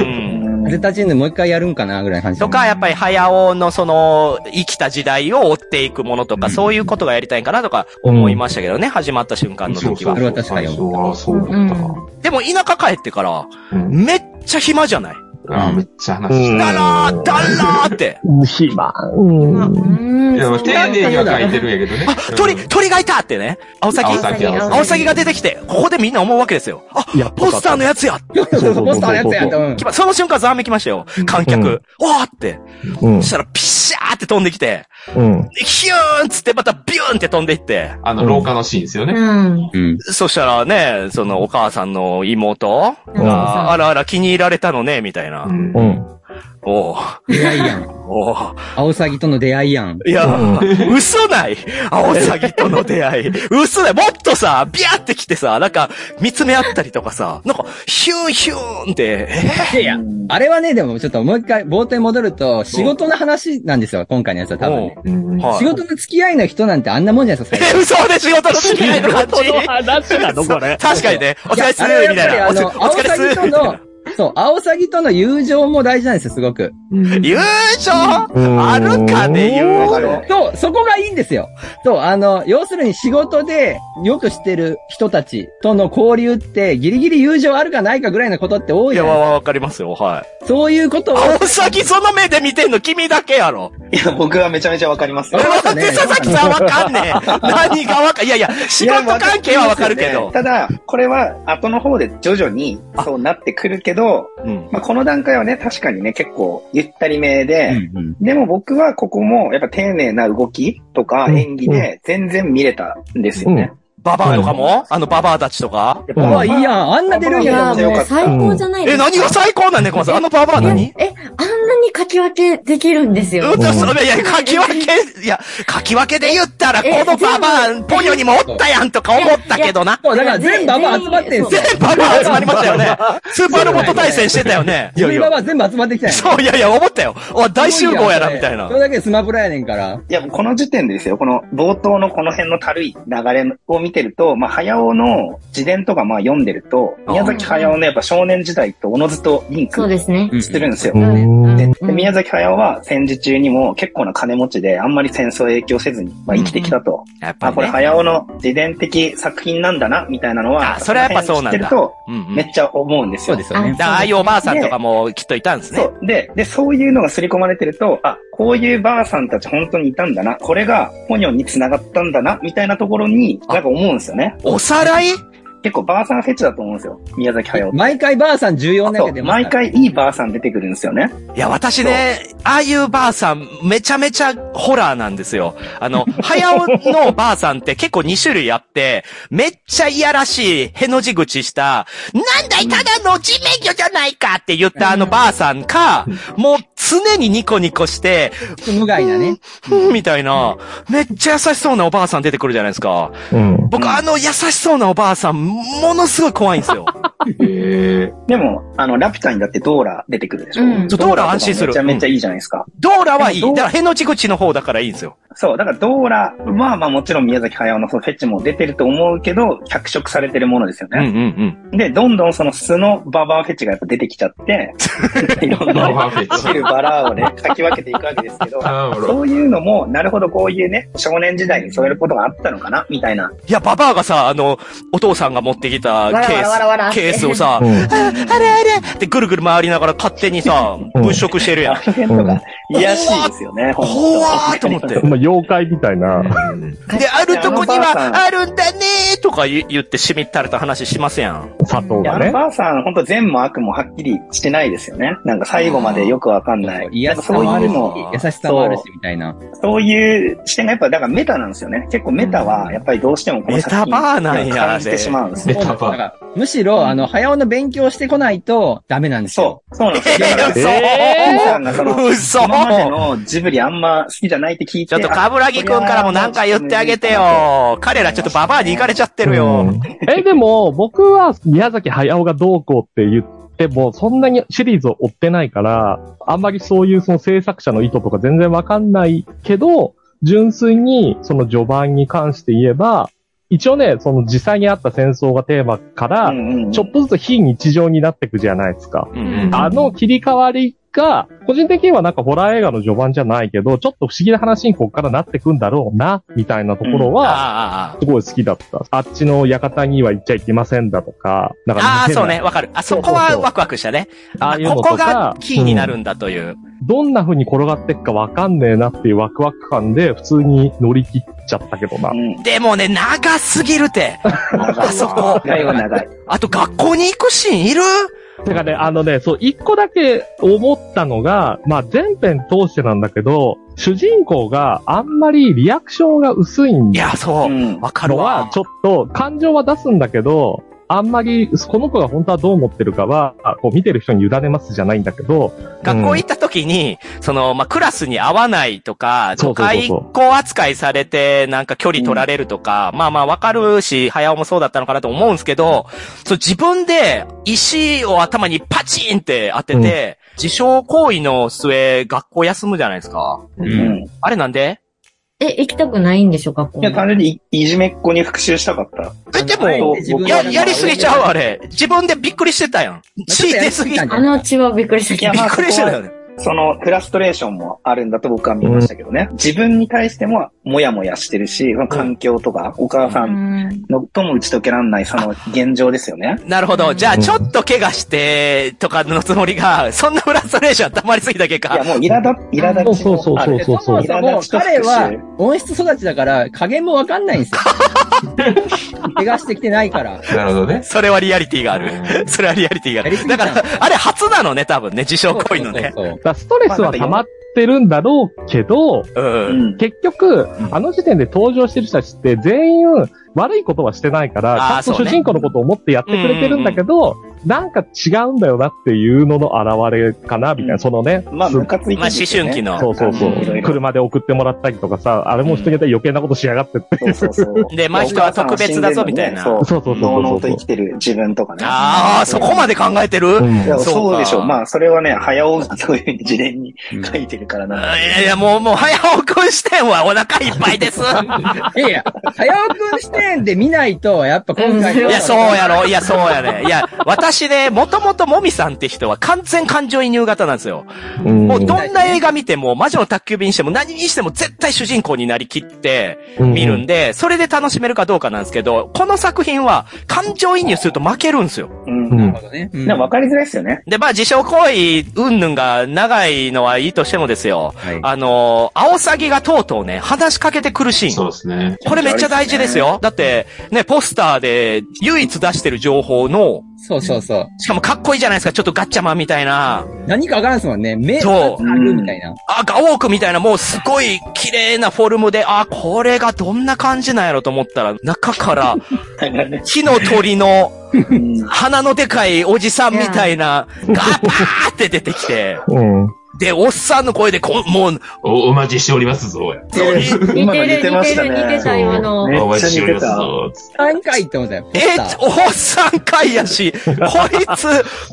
うん。風立ちぬもう一回やるんかなぐらいの感じ。とか、やっぱり、早尾のその、生きた時代を追っていくものとか、そういうことがやりたいんかなとか思いましたけどね、始まった瞬間の時は。そ。れは確かにった。な。でも、田舎帰ってから、うん。めっちゃ暇じゃないあーめっちゃ話しうんだらー、だらーって。暇。うん。うん。いや、まあ丁寧には書いてるんやけどね。あ、鳥、鳥がいたってね。アオサギアオサギアオサギアオサギが出てきて、ここでみんな思うわけですよ。あ、ポスターのやつやそうそうそう、ポスターのやつやその瞬間ざわめきましたよ。観客。うんわーって。うんそし。たらピッシャーって飛んできて、うん。でヒューンっつってまたビューンって飛んでいって、あの、廊下のシーンですよね。うん。うん。そしたらね、そのお母さんの妹うんが、あらあら気に入られたのね、みたいな。うん。うん。おう。出会いやん。おう。アオサギとの出会いやん。いや、嘘ない。アオサギとの出会い。嘘ない。もっとさ、ビャーって来てさ、なんか、見つめ合ったりとかさ、なんか、ヒューンヒューンって、えいやいや、あれはね、でもちょっともう一回冒頭に戻ると、仕事の話なんですよ、今回のやつは多分ね。う。ん。はい。仕事の付き合いの人なんてあんなもんじゃないですか、え、嘘で仕事の付き合いの感じ。話なのこれ。確かにね、お疲れっすあれはやっみたいな。あの、アオサギの、そう、アオサギとの友情も大事なんですよ、すごく。優勝うんあるかね、優勝。そう、そこがいいんですよ。そう、あの、要するに仕事でよく知ってる人たちとの交流って、ギリギリ友情あるかないかぐらいのことって多いや、いじゃないわわかりますよ、はい。そういうことを。青崎その目で見てんの君だけやろ。いや、僕はめちゃめちゃわかりますよわ。かりましたねで、佐々木さんわかんねえ。何がわかん、いやいや、仕事関係はわかるけど。ただ、これは後の方で徐々にそうなってくるけど、うん。まあ、この段階はね、確かにね、結構ゆったりめで、うんうんでも僕はここもやっぱ丁寧な動きとかうん演技で全然見れたんですよね。ババアとかも？あのババアたちとか？やっぱうわ、いいやん。あんな出るんいや、や。もう最高じゃないでえ、すか。何が？最高なんね、小松さん。あのババア何？え、あんなに書き分けできるんですよ。うんと、それ、いや、書き分け、いや、書き分けで言ったら、こえのババア、ポニョにもおったやんとか思ったけどな。そう、だから全部ババア集まってんすよ。全部ババア集まりましたよね。スーパーロボット対戦してたよね。いやいや。ババア全部集まってきたんやそう、いやいや、思ったよ。お大集合やな、みたいな。それだけでスマブラやねんから。いや、この時点でですよ、この冒頭のこの辺の軽い流れを見見てると、まあ、早尾の自伝とかまあ読んでると、宮崎駿のやっぱ少年時代とおのずとリンクそうですね。うんしてるんですよ。ううんん。でうん宮崎駿は戦時中にも結構な金持ちであんまり戦争影響せずに、まあ、生きてきたと。あ、これやっぱりね。早尾の自伝的作品なんだな、みたいなのは、あそれはやっぱそうなんだ知ってると、うんうん。めっちゃ思うんですよ。そうですよねああいうおばあさんとかもきっといたんですねそ。う。で、で、そういうのが刷り込まれてると、あ、こういうばあさんたち本当にいたんだな。これがポニョンに繋がったんだな、みたいなところに、なんか思うんですよね。おさらい？結構ばあさんフェチだと思うんですよ。宮崎駿。毎回ばあさん14だそうけ毎回いいばあさん出てくるんですよね。いや、私ね、ああいうばあさん、めちゃめちゃホラーなんですよ。あの、早尾のばあさんって結構2種類あって、めっちゃいやらしい、への字口した、なんだい、ただの地面魚じゃないかって言ったあのばあさんか、もう常にニコニコして、無害なね。みたいな、めっちゃ優しそうなおばあさん出てくるじゃないですか。うん。僕、あの優しそうなおばあさん、ものすごい怖いんですよ。へでも、あの、ラピュタにだってドーラ出てくるでしょ？うんドーラ安心するめちゃめちゃいいじゃないですか。ドーラはいい。だから、への字口の方だからいいんですよ。そう、だからドーラは、まあもちろん宮崎駿のそのフェチも出てると思うけど、脚色されてるものですようんうね。んで、どんどんその素のババアフェチがやっぱ出てきちゃって、いろんバなバアフェチシルバラーをね、書き分けていくわけですけど、そういうのも、なるほどこういうね、少年時代にそういうことがあったのかな、みたいな。いや、ババアがさ、あの、お父さんが持ってきたケース、わらわらわらわら。ってケースをさ、うん。ああれあれってぐるぐる回りながら勝手にさ、うん。物色してるやん。あの辺とか、癒やしいですよね、ほんと怖ーと思って。まあ、妖怪みたいな。で、あるとこには、あるんだねーとか言言ってしみったれた話しますやん。佐藤いや、あのがね。ばあさん、本当善も悪もはっきりしてないですよね。なんか最後までよくわかんない。癒しさそうもあるしいうの、、優しさもあるし、みたいな。そういう視点がやっぱ、だからメタなんですよね。結構メタは、やっぱりどうしてもこの作品メタバーなんや感じてしまうんですよ。メタバだからむしろ、あの、早尾の勉強してこないとダメなんですよ。そう、そうなんですよ。その、嘘今までのジブリあんま好きじゃないって聞いて、ちょっと、かぶらぎくんからもなんか言ってあげて。よ。彼らちょっとババアに行かれちゃってるよ。うんえ、でも、僕は宮崎駿がどうこうって言っても、そんなにシリーズを追ってないから、あんまりそういうその制作者の意図とか全然わかんないけど、純粋にその序盤に関して言えば、一応ね、その実際にあった戦争がテーマから、ちょっとずつ非日常になっていくじゃないですか。うんうんあの切り替わりが、個人的にはなんかホラー映画の序盤じゃないけど、ちょっと不思議な話にここからなってくんだろうな、みたいなところあは、すごい好きだった。あっちの館には行っちゃいけませんだとか、なんかあ、あそうね、わかる。あそこはワクワクしたね。ああいうのことこがか、キーになるんだという。どんな風に転がっていくかわかんねえなっていうワクワク感で普通に乗り切っちゃったけどな。うん。でもね、長すぎるて。あそこ。長いは長い。あと学校に行くシーンいる？てかね、あのね、そう、一個だけ思ったのが、まあ全編通してなんだけど、主人公があんまりリアクションが薄いんいや、そうう。ん。わかるのはわ、。ちょっと感情は出すんだけど、あんまり、この子が本当はどう思ってるかは、あこう見てる人に委ねますじゃないんだけど、学校行った時に、その、まあ、クラスに合わないとか、都会校扱いされて、なんか距離取られるとか、まあまあわかるし、早尾もそうだったのかなと思うんですけど、そう自分で石を頭にパチンって当てて、自傷行為の末、学校休むじゃないですか。う。うんん。あれなんで？え、行きたくないんでしょ、学校いや、単純にいいじめっ子に復讐したかった。え、でも、や、やりすぎちゃうあれ。自分でびっくりしてたやん。血出すぎ。びっあの血はびっくりしたけどいや。まあくりしてたよね。そのフラストレーションもあるんだと僕は見ましたけどね。自分に対してももやもやしてるし、その環境とか、お母さうんんのとも打ち解けらんないその現状ですよね。なるほど。じゃあ、うんちょっと怪我して、とかのつもりが、そんなフラストレーション溜まりすぎた結いや、果。もう苛立、苛立ちもある。そうそうそうそもそも彼は温室育ちだから加減もわかんないんですよ。怪我してきてないから。なるほどね。それはリアリティがある。それはリアリティがある。だから、あれ初なのね、多分ね、自傷行為のね。そうそうそうだからストレスは溜まってるんだろうけど。結局、あの時点で登場してる人たちって全員悪いことはしてないから、ちゃんと主人公のことを思ってやってくれてるんだけど、なんか違うんだよなっていうのの表れかな、みたいな。うんそのね。まあ、すムカついてるんまあ思春期のそうそうそういろいろ車で送ってもらったりとかさ、あれも人によって余計なことしやがってっていう。そうそうそう。でまあ人は特別だぞみたいなそう。そうそうそうそうのうのうと生きてる自分とかね。ああ、そこまで考えてる、うんそうでしょう。まあ、それはね、早尾がそういうふうに事前に書いてるからな。いやいや、もう、もう、早尾くん視点はお腹いっぱいです。いやいや、早尾くん視点で見ないと、やっぱ今回のうんいや、そうやろ。いや、そうやね。いや、私ね、もともともみさんって人は完全感情移入型なんですよ。うんもうどんな映画見ても、魔女の宅急便にしても何にしても絶対主人公になりきって見るんで、それで楽しめるかどうかなんですけど、この作品は感情移入すると負けるんですよ。うん。うんなるほどね。うんでも分かりづらいですよね。で、まあ、自傷行為、うんぬんが長いのはいいとしてもですよ。はいあのー、アオサギがとうとうね、話しかけてくるシーン。そうですね。これめっちゃ大事ですよ。だって、ね、ポスターで唯一出してる情報の、そうそうそう。しかもかっこいいじゃないですか、ちょっとガッチャマンみたいな。何かわからんすもんね。目、そうあるみたいな。あ、ガオークみたいな、もうすごい綺麗なフォルムで、あ、これがどんな感じなんやろと思ったら、中から、木の鳥のうん鼻のでかいおじさんみたいな、がバーって出てきて、うん。で、おっさんの声でこう、もう、お、お待ちしておりますぞ。今の似てる、似てる、似てた、今の。めっちゃお待ちしておりますぞ。何回って思ったよ。え、おっさんかいやし、こいつ、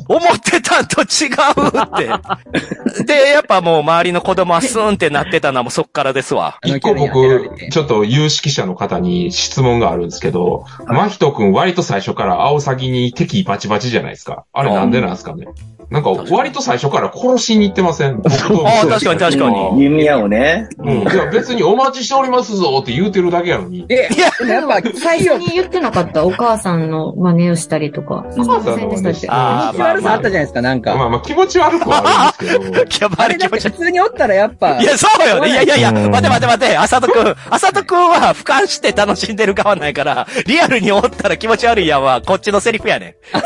思ってたんと違うって。で、やっぱもう周りの子供はスーンってなってたのはもうそっからですわ。一個僕、てちょっと有識者の方に質問があるんですけど、マヒト君割と最初からアオサギに敵バチバチじゃないですか。あれなんでなんですかねなんか割と最初から殺しに行ってません？ああ、確かに確かに。弓矢をね。うん。いや別にお待ちしておりますぞって言うてるだけやのに。え、でもやっぱ、最初に言ってなかったお母さんの真似をしたりとか。お母さんの真似してあ気持ち悪さあったじゃないですか、なんか。まあまあ気持ち悪くはあるんですけど。普通におったらやっぱい、や、そうよね。いやいやいや、うん待て待て待て、あさとくん。あさとくんは俯瞰して楽しんでる側ないから、リアルにおったら気持ち悪いやんは、こっちのセリフやねん。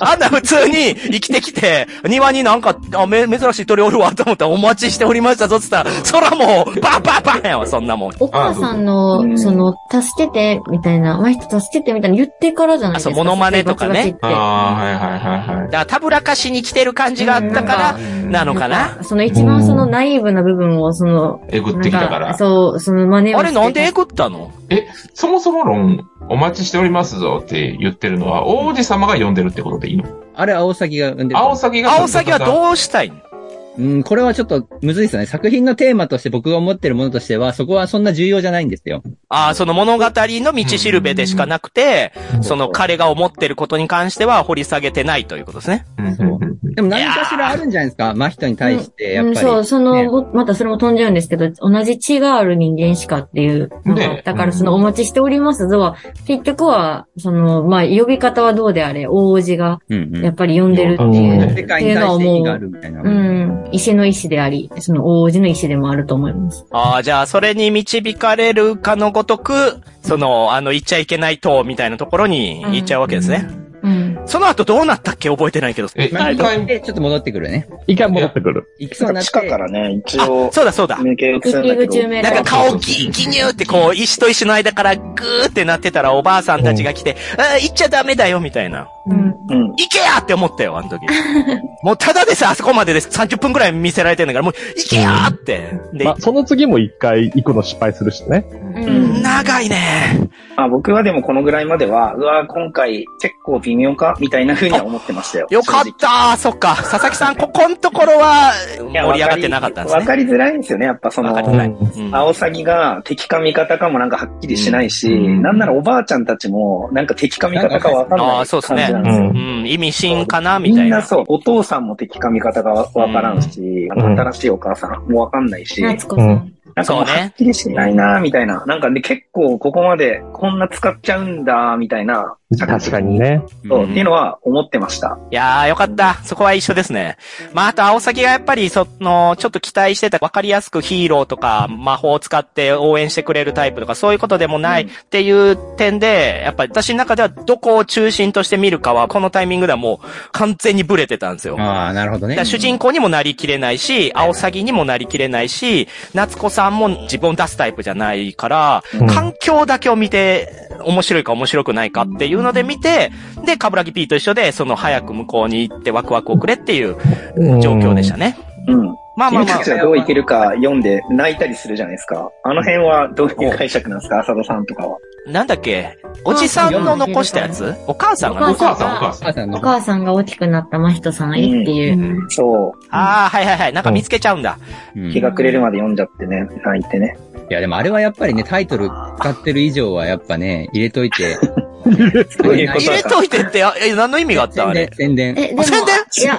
あんな普通に生きてきて、庭になんか、あ、め、珍しい鳥おるわと思ったらお待ちしておりましたぞって言ったら、そらもう、バンバンバンやわ、そんなもん。お母さんうの、んその、助けて、みたいな、ま人助けて、みたいな言ってからじゃないですか。あそうモノマネとかねああ、はいはいはいはい。だから、たぶらかしに来てる感じがあったから、なのかな？その一番そのナイーブな部分を、その、えぐってきたから。そう、その真似を。あれなんでえぐったの？そもそも論、お待ちしておりますぞって言ってるのは、王子様が呼んでるってことでいいの？あれアオサギが産んでる。アオサギが。アオサギはどうしたいの？うん、これはちょっとむずいですよね。作品のテーマとして僕が思ってるものとしては、そこはそんな重要じゃないんですよ。ああ、その物語の道しるべでしかなくて、その彼が思ってることに関しては掘り下げてないということですね。うんうんうんでも何かしらあるんじゃないですか。真人に対して、やっぱり。うん、そう、その、またそれも飛んじゃうんですけど、同じ血がある人間しかっていうのがあったから、ねそのお待ちしておりますぞは、結局は、その、まあ、呼び方はどうであれ、大王子が、うんうんやっぱり呼んでるってうんいう。世界に対して意義があるみたいな。うん。石の石であり、その大王子の石でもあると思います。ああ、じゃあ、それに導かれるかのごとく、その、あの、言っちゃいけない塔みたいなところに行っちゃうわけですね。うん。その後どうなったっけ？覚えてないけど。え、まあ、一回、で、ちょっと戻ってくるね。一回戻ってくる。行きそうにな。地下からね、一あ応、、そうだそうだ。なんか顔ギ、ギニューってこう、石と石の間からグーってなってたらおばあさんたちが来て、あー行っちゃダメだよ、みたいな。うん。うん。行けやって思ったよ、あの時。もうただでさ、あそこまでです。30分くらい見せられてんだから、もう、行けやって。で、まあ、その次も一回行くの失敗するしね。うん。長いね。まあ僕はでもこのぐらいまでは、うわ、今回結構微妙かみたいな風には思ってましたよ。よかったそっか。佐々木さん、こ こんところは盛り上がってなかったんですね。わかりづらいんですよね。やっぱそのわか、りづらい。アオサギが敵か味方かもなんかはっきりしないし、うんなんならおばあちゃんたちもなんか敵か味方かわかんあないーそうっすねなんですよ。うん、意味深かなみたいな。みんなそう、お父さんも敵か味方がわからんし、あの新しいお母さんもわかんないし、夏子さん。なんかもうそうねはっきりしないなみたいな。なんかね、結構ここまでこんな使っちゃうんだ、みたいな。確かにね。そう、っていうのは思ってました。いやー、よかった。そこは一緒ですね。まあ、あと、青崎がやっぱり、その、ちょっと期待してた、わかりやすくヒーローとか、魔法を使って応援してくれるタイプとか、そういうことでもないっていう点で、やっぱり私の中では、どこを中心として見るかは、このタイミングではもう、完全にブレてたんですよ。ああ、なるほどね。主人公にもなりきれないし、青サギにもなりきれないし、夏子さんも自分を出すタイプじゃないから、うん環境だけを見て面白いか面白くないかっていうので見て、で、カブラギ P と一緒で、その早く向こうに行ってワクワクをくれっていう状況でしたね。うん。まあまあまあ君たち。がどういけるか読んで泣いたりするじゃないですか。あの辺はどういう解釈なんですか？浅田さんとかは。なんだっけ？おじさんの残したやつ？お母さんがおお母さん、お母さん。お母さんが大きくなった真人さんへっていう。そう。ああ、はいはいはい。なんか見つけちゃうんだ。うん日が暮れるまで読んじゃってね、泣いてね。いや、でもあれはやっぱりね、タイトル使ってる以上はやっぱね、入れといて。入れといてって、あえ、何の意味があったあれ？宣伝。え、でも、あ宣伝？いや、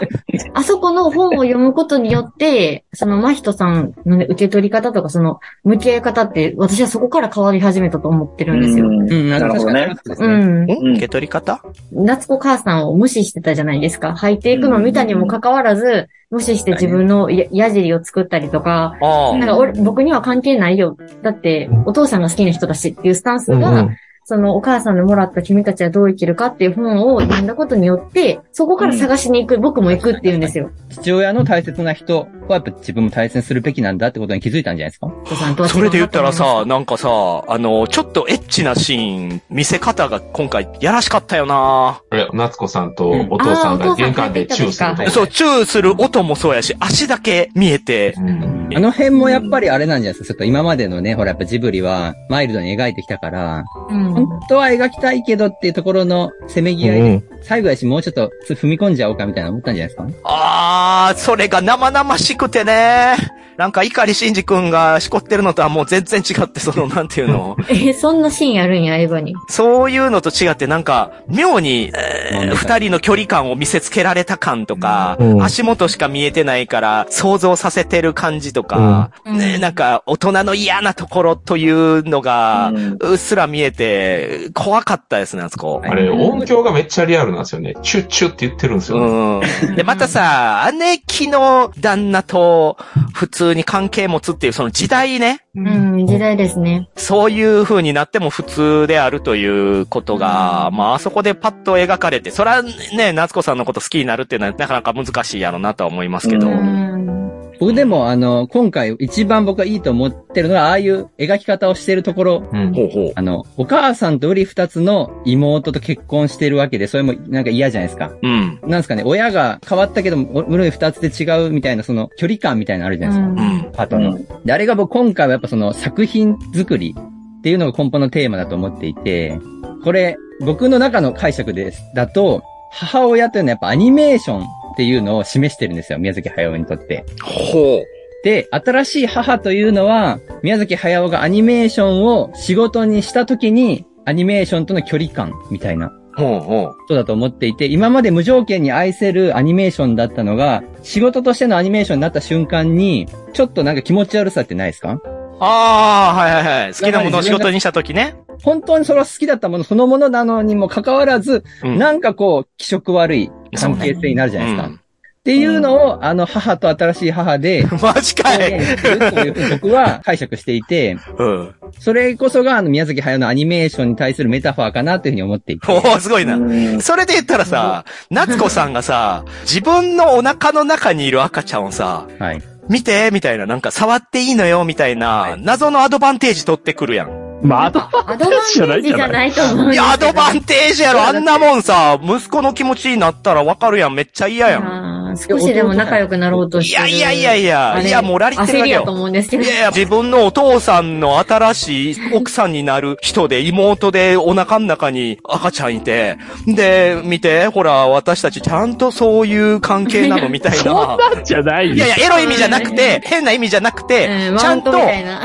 あそこの本を読むことによって、その真人さんのね、受け取り方とか、その、向き合い方って、私はそこから変わり始めたと思ってるんですよ。うんうん、なるほどね。うん。うん受け取り方？夏子母さんを無視してたじゃないですか。入っていくのを見たにもかかわらず、無視して自分のや矢尻を作ったりとか、なんか俺、僕には関係ないよ。だって、お父さんが好きな人だしっていうスタンスが、うんうんそのお母さんのもらった君たちはどう生きるかっていう本を読んだことによって、そこから探しに行く、僕も行くっていうんですよ。父親の大切な人はやっぱ自分も大切にするべきなんだってことに気づいたんじゃないですか？それで言ったらさ、なんかさ、あの、ちょっとエッチなシーン、見せ方が今回やらしかったよな。え、夏子さんとお父さんが玄関でチューする。そう、チューする音もそうやし、足だけ見えて、うん。あの辺もやっぱりあれなんじゃないですか？ちょっと今までのね、ほらやっぱジブリはマイルドに描いてきたから、本当は描きたいけどっていうところのせめぎ合いで、最後やしもうちょっと踏み込んじゃおうかみたいな思ったんじゃないですか？あー、それが生々しくてね。なんか、碇シンジ君がしこってるのとはもう全然違って、その、なんていうの。え、そんなシーンあるんや、エヴァに？そういうのと違って、なんか、妙に、えー二人の距離感を見せつけられた感とか、うん足元しか見えてないから、想像させてる感じとか、うんね、なんか、大人の嫌なところというのが、うっすら見えて、怖かったですね、あそこ。はいあれ、音響がめっちゃリアルなんですよね。チュッチュって言ってるんですよね。うん。で、またさ、姉貴の旦那と普通に関係持つっていうその時代ね、うん、時代ですね。そういう風になっても普通であるということが、まあ、あそこでパッと描かれて、そらね、夏子さんのこと好きになるっていうのはなかなか難しいやろなとは思いますけど。ううん。僕でもあの、今回一番僕がいいと思ってるのは、ああいう描き方をしてるところ、うん。ほうほう。あの、お母さんとウリ二つの妹と結婚してるわけで、それもなんか嫌じゃないですか。うん。なんですかね、親が変わったけども、ウリ二つで違うみたいな、その距離感みたいなのあるじゃないですか。うん。パートの。で、あれが僕今回はやっぱその作品作りっていうのが根本のテーマだと思っていて、これ、僕の中の解釈です。だと、母親というのはやっぱアニメーションっていうのを示してるんですよ、宮崎駿にとって。ほう。で、新しい母というのは、宮崎駿がアニメーションを仕事にした時に、アニメーションとの距離感みたいなほうほう。ことだと思っていて、今まで無条件に愛せるアニメーションだったのが、仕事としてのアニメーションになった瞬間に、ちょっとなんか気持ち悪さってないですか？ああ、はいはいはい。好きなものを仕事にしたときね。本当にそれは好きだったものそのものなのにもかかわらず、うんなんかこう、気色悪い関係性になるじゃないですか。うんっていうのを、あの、母と新しい母で、マジかい。表現するというふうに僕は解釈していて、うん。それこそがあの宮崎駿のアニメーションに対するメタファーかなというふうに思っていて。おー、すごいな。うんそれで言ったらさ、夏子さんがさ、自分のお腹の中にいる赤ちゃんをさ、はい。見て、みたいな、なんか触っていいのよ、みたいな、はい謎のアドバンテージ取ってくるやん。まあ、アドバンテージじゃない。と思うんですいや、アドバンテテージやろ、あんなもんさ、息子の気持ちになったらわかるやん、めっちゃ嫌やん。少しでも仲良くなろうとしてる。いやいやいやいや。いやもうラリってるだけよ。焦りやと思うんですけど。いやいや、自分のお父さんの新しい奥さんになる人で、妹でお腹の中に赤ちゃんいて、で、見て、ほら、私たちちゃんとそういう関係なのみたいそんな。なんじゃないいやいや、エロい意味じゃなくて、変な意味じゃなくてうん、ちゃんと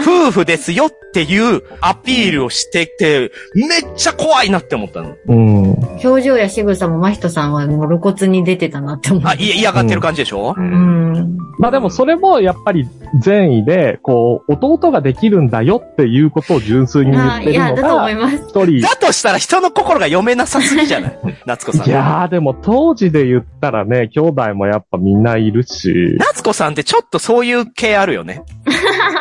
夫婦ですよっていうアピールをしてて、めっちゃ怖いなって思ったの。うん。表情や仕草も真人さんはもう露骨に出てたなって思う。あ、い嫌がってる感じでしょ？う。うんん。まあでもそれもやっぱり善意で、こう、弟ができるんだよっていうことを純粋に言ってるあいや、のだと思いが、ます。一人。だとしたら人の心が読めなさすぎじゃない？夏子さん。いやーでも当時で言ったらね、兄弟もやっぱみんないるし、夏子さんってちょっとそういう系あるよね。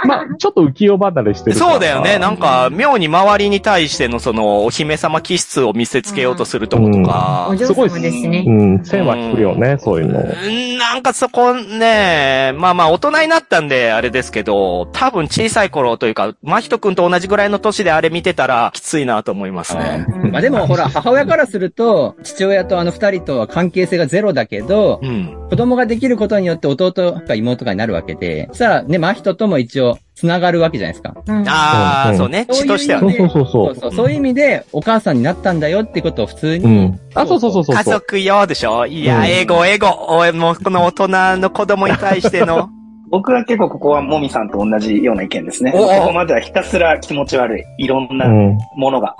まあちょっと浮世離れしてるそうだよね。なんか、妙に周りに対してのその、お姫様気質を見せつけようとするとことかお。嬢すごい様ですしねう。ん、線は引くよね、そういうの。うんなんかそこね、まあまあ大人になったんであれですけど、多分小さい頃というか、真人くんと同じぐらいの年であれ見てたらきついなと思いますね。まあでもほら、母親からすると、父親とあの二人とは関係性がゼロだけど、うん。子供ができることによって弟か妹かになるわけで、そしたらね、真人とも一応繋がるわけじゃないですか。うんああ、うんそうね。そういう血としてはね。そうそうそうそう。そういう意味でお母さんになったんだよってことを普通うに、ん。あ、そうそうそうそう。家族よでしょ？いや、うん英語、英語。おい、もうこの大人の子供に対しての。僕は結構ここはもみさんと同じような意見ですね。ここまではひたすら気持ち悪い。いろんなうん。ものが。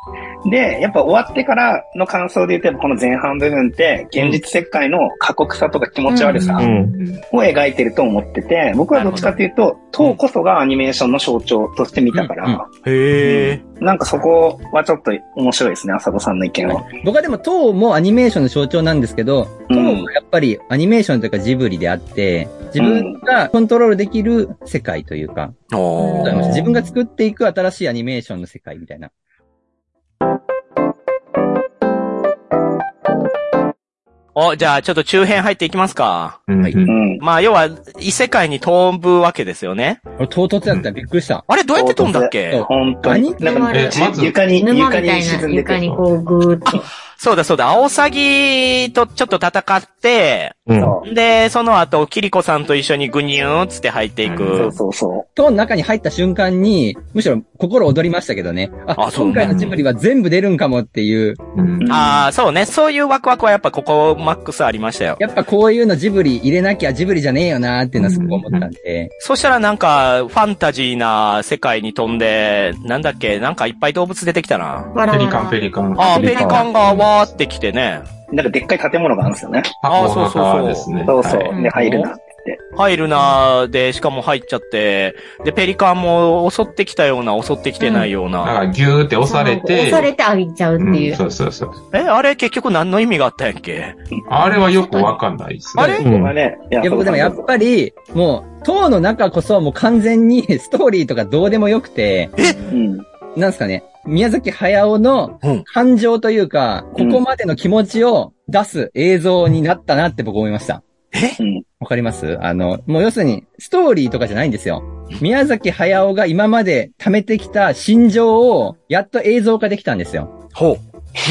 で、やっぱ終わってからの感想で言うと、この前半部分って、現実世界の過酷さとか気持ち悪さうん。を描いてると思ってて、僕はどっちかというと、塔こそがアニメーションの象徴として見たから、うんうんへえ。なんかそこはちょっと面白いですね、浅田さんの意見は。僕はでも、トーもアニメーションの象徴なんですけど、トうんーはやっぱりアニメーションというかジブリであって、自分がコントロールできる世界というか、おー自分が作っていく新しいアニメーションの世界みたいな。お、じゃあちょっと中編入っていきますか。うんはいうん。まあ、要は、異世界に飛ぶわけですよね。俺唐突だったらびっくりした。あれ、どうやって飛んだっそうけ本当に。何なんか、えまず床に、床にたいな沈んでて床に。こうぐーっと。そうだそうだ、アオサギとちょっと戦って、うん。そうで、その後、キリコさんと一緒にグニューンつって入っていそうく。そうそ塔の中に入った瞬間に、むしろ心躍りましたけどね。あ、あそう今回のジブリは全部出るんかもっていう、うんああ、そうね。そういうワクワクはやっぱここマックスありましたよ。やっぱこういうのジブリ入れなきゃジブリじゃねえよなーっていうのはすごく思ったんで、そしたらなんか、ファンタジーな世界に飛んで、なんだっけ、なんかいっぱい動物出てきたな。ペリカン、ペリカン。ああ、ペリカンがわーって来てね。う。なんかでっかい建物があるんですよね。あーそうそうそうですね。そうそう。はいで、入るなって。入るなーで、しかも入っちゃって、で、ペリカンも襲ってきたような、襲ってきてないような。だからギューって押されて、押されてあげちゃうっていう。うんそうそうそう。え、あれ結局何の意味があったんやっけ？あれはよくわかんないですね。あれ？うんやいや僕でもやっぱり、もう、塔の中こそもう完全にストーリーとかどうでもよくて、うん。なんですかね、宮崎駿のうん感情というか、うんここまでの気持ちを出す映像になったなって僕思いました。うん。わかります？あの、もう要するに、ストーリーとかじゃないんですよ。宮崎駿が今まで貯めてきた心情を、やっと映像化できたんですよ。ほう。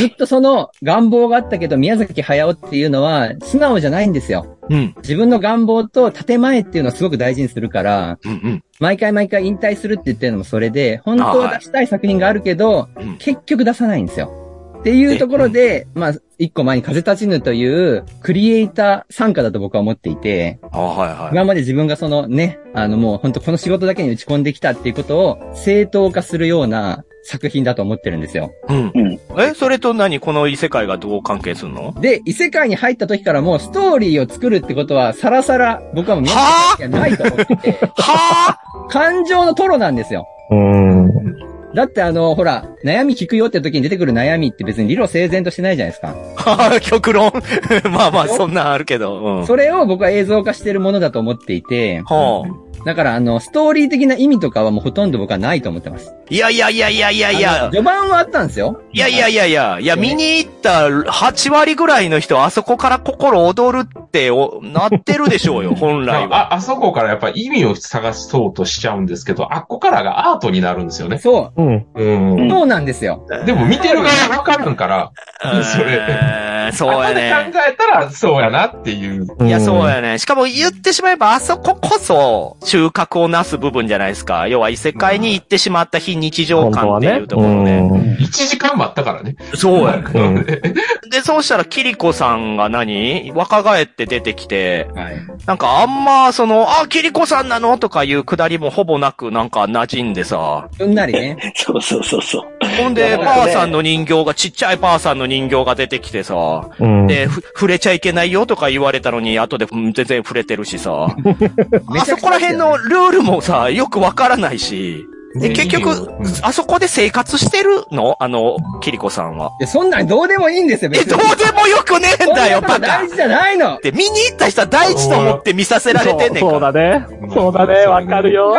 ずっとその願望があったけど、宮崎駿っていうのは素直じゃないんですよ。うん。自分の願望と建前っていうのをすごく大事にするから、うんうん。毎回毎回引退するって言ってるのもそれで、本当は出したい作品があるけど、うん結局出さないんですよ。っていうところで、まあ、一個前に風立ちぬという、クリエイター参加だと僕は思っていて、あはいはい。今まで自分がそのね、あのもう本当この仕事だけに打ち込んできたっていうことを正当化するような作品だと思ってるんですよ。うん。うん。え、それと何この異世界がどう関係するの？で、異世界に入った時からもうストーリーを作るってことは、さらさら僕はもう宮崎駿がないと思ってて、は感情のトロなんですよ。うん。だってあの、ほら、悩み聞くよって時に出てくる悩みって別に理路整然としてないじゃないですか。あ 極論 まあまあ、そんなんあるけど。うん。それを僕は映像化してるものだと思っていて、はあ。だからあの、ストーリー的な意味とかはもうほとんど僕はないと思ってます。いやいやいやいやいやいあやの。序盤はあったんですよ。いやいやいやいや、いや、ね見に行った8割ぐらいの人、あそこから心躍るっておなってるでしょうよ、本来は。あ、あそこからやっぱ意味を探そうとしちゃうんですけど、あっこからがアートになるんですよね。そうん。うん。う。そうなんですよ。でも見てる側わからんから、それえーそうや後で考ね。えたらそうやなっていう。いや、そうやね。しかも言ってしまえば、あそここそ、収穫をなす部分じゃないですか。要は異世界に行ってしまった非日常感っていう。ところで。うん1時間待ったからね。そうやね。うんで、そうしたら、キリコさんが何？若返って出てきて、はい。なんかあんま、その、あ、キリコさんなの？とかいうくだりもほぼなく、なんか馴染んでさ。うんなりね。そうそうそうそう。ほんで、パーさんの人形が、ちっちゃいパーさんの人形が出てきてさ。うん。で、ふ触れちゃいけないよとか言われたのに、後でうん全然触れてるしさ。あそこら辺のルールもさ、よくわからないし。で、結局うん、あそこで生活してるの？あの、キリコさんは。いや、そんなんどうでもいいんですよ、え、別に。どうでもよくねえんだよ、バカ大事じゃないのって、見に行った人は大事と思って見させられてんねんそう。だね。そうだね。わかるよ。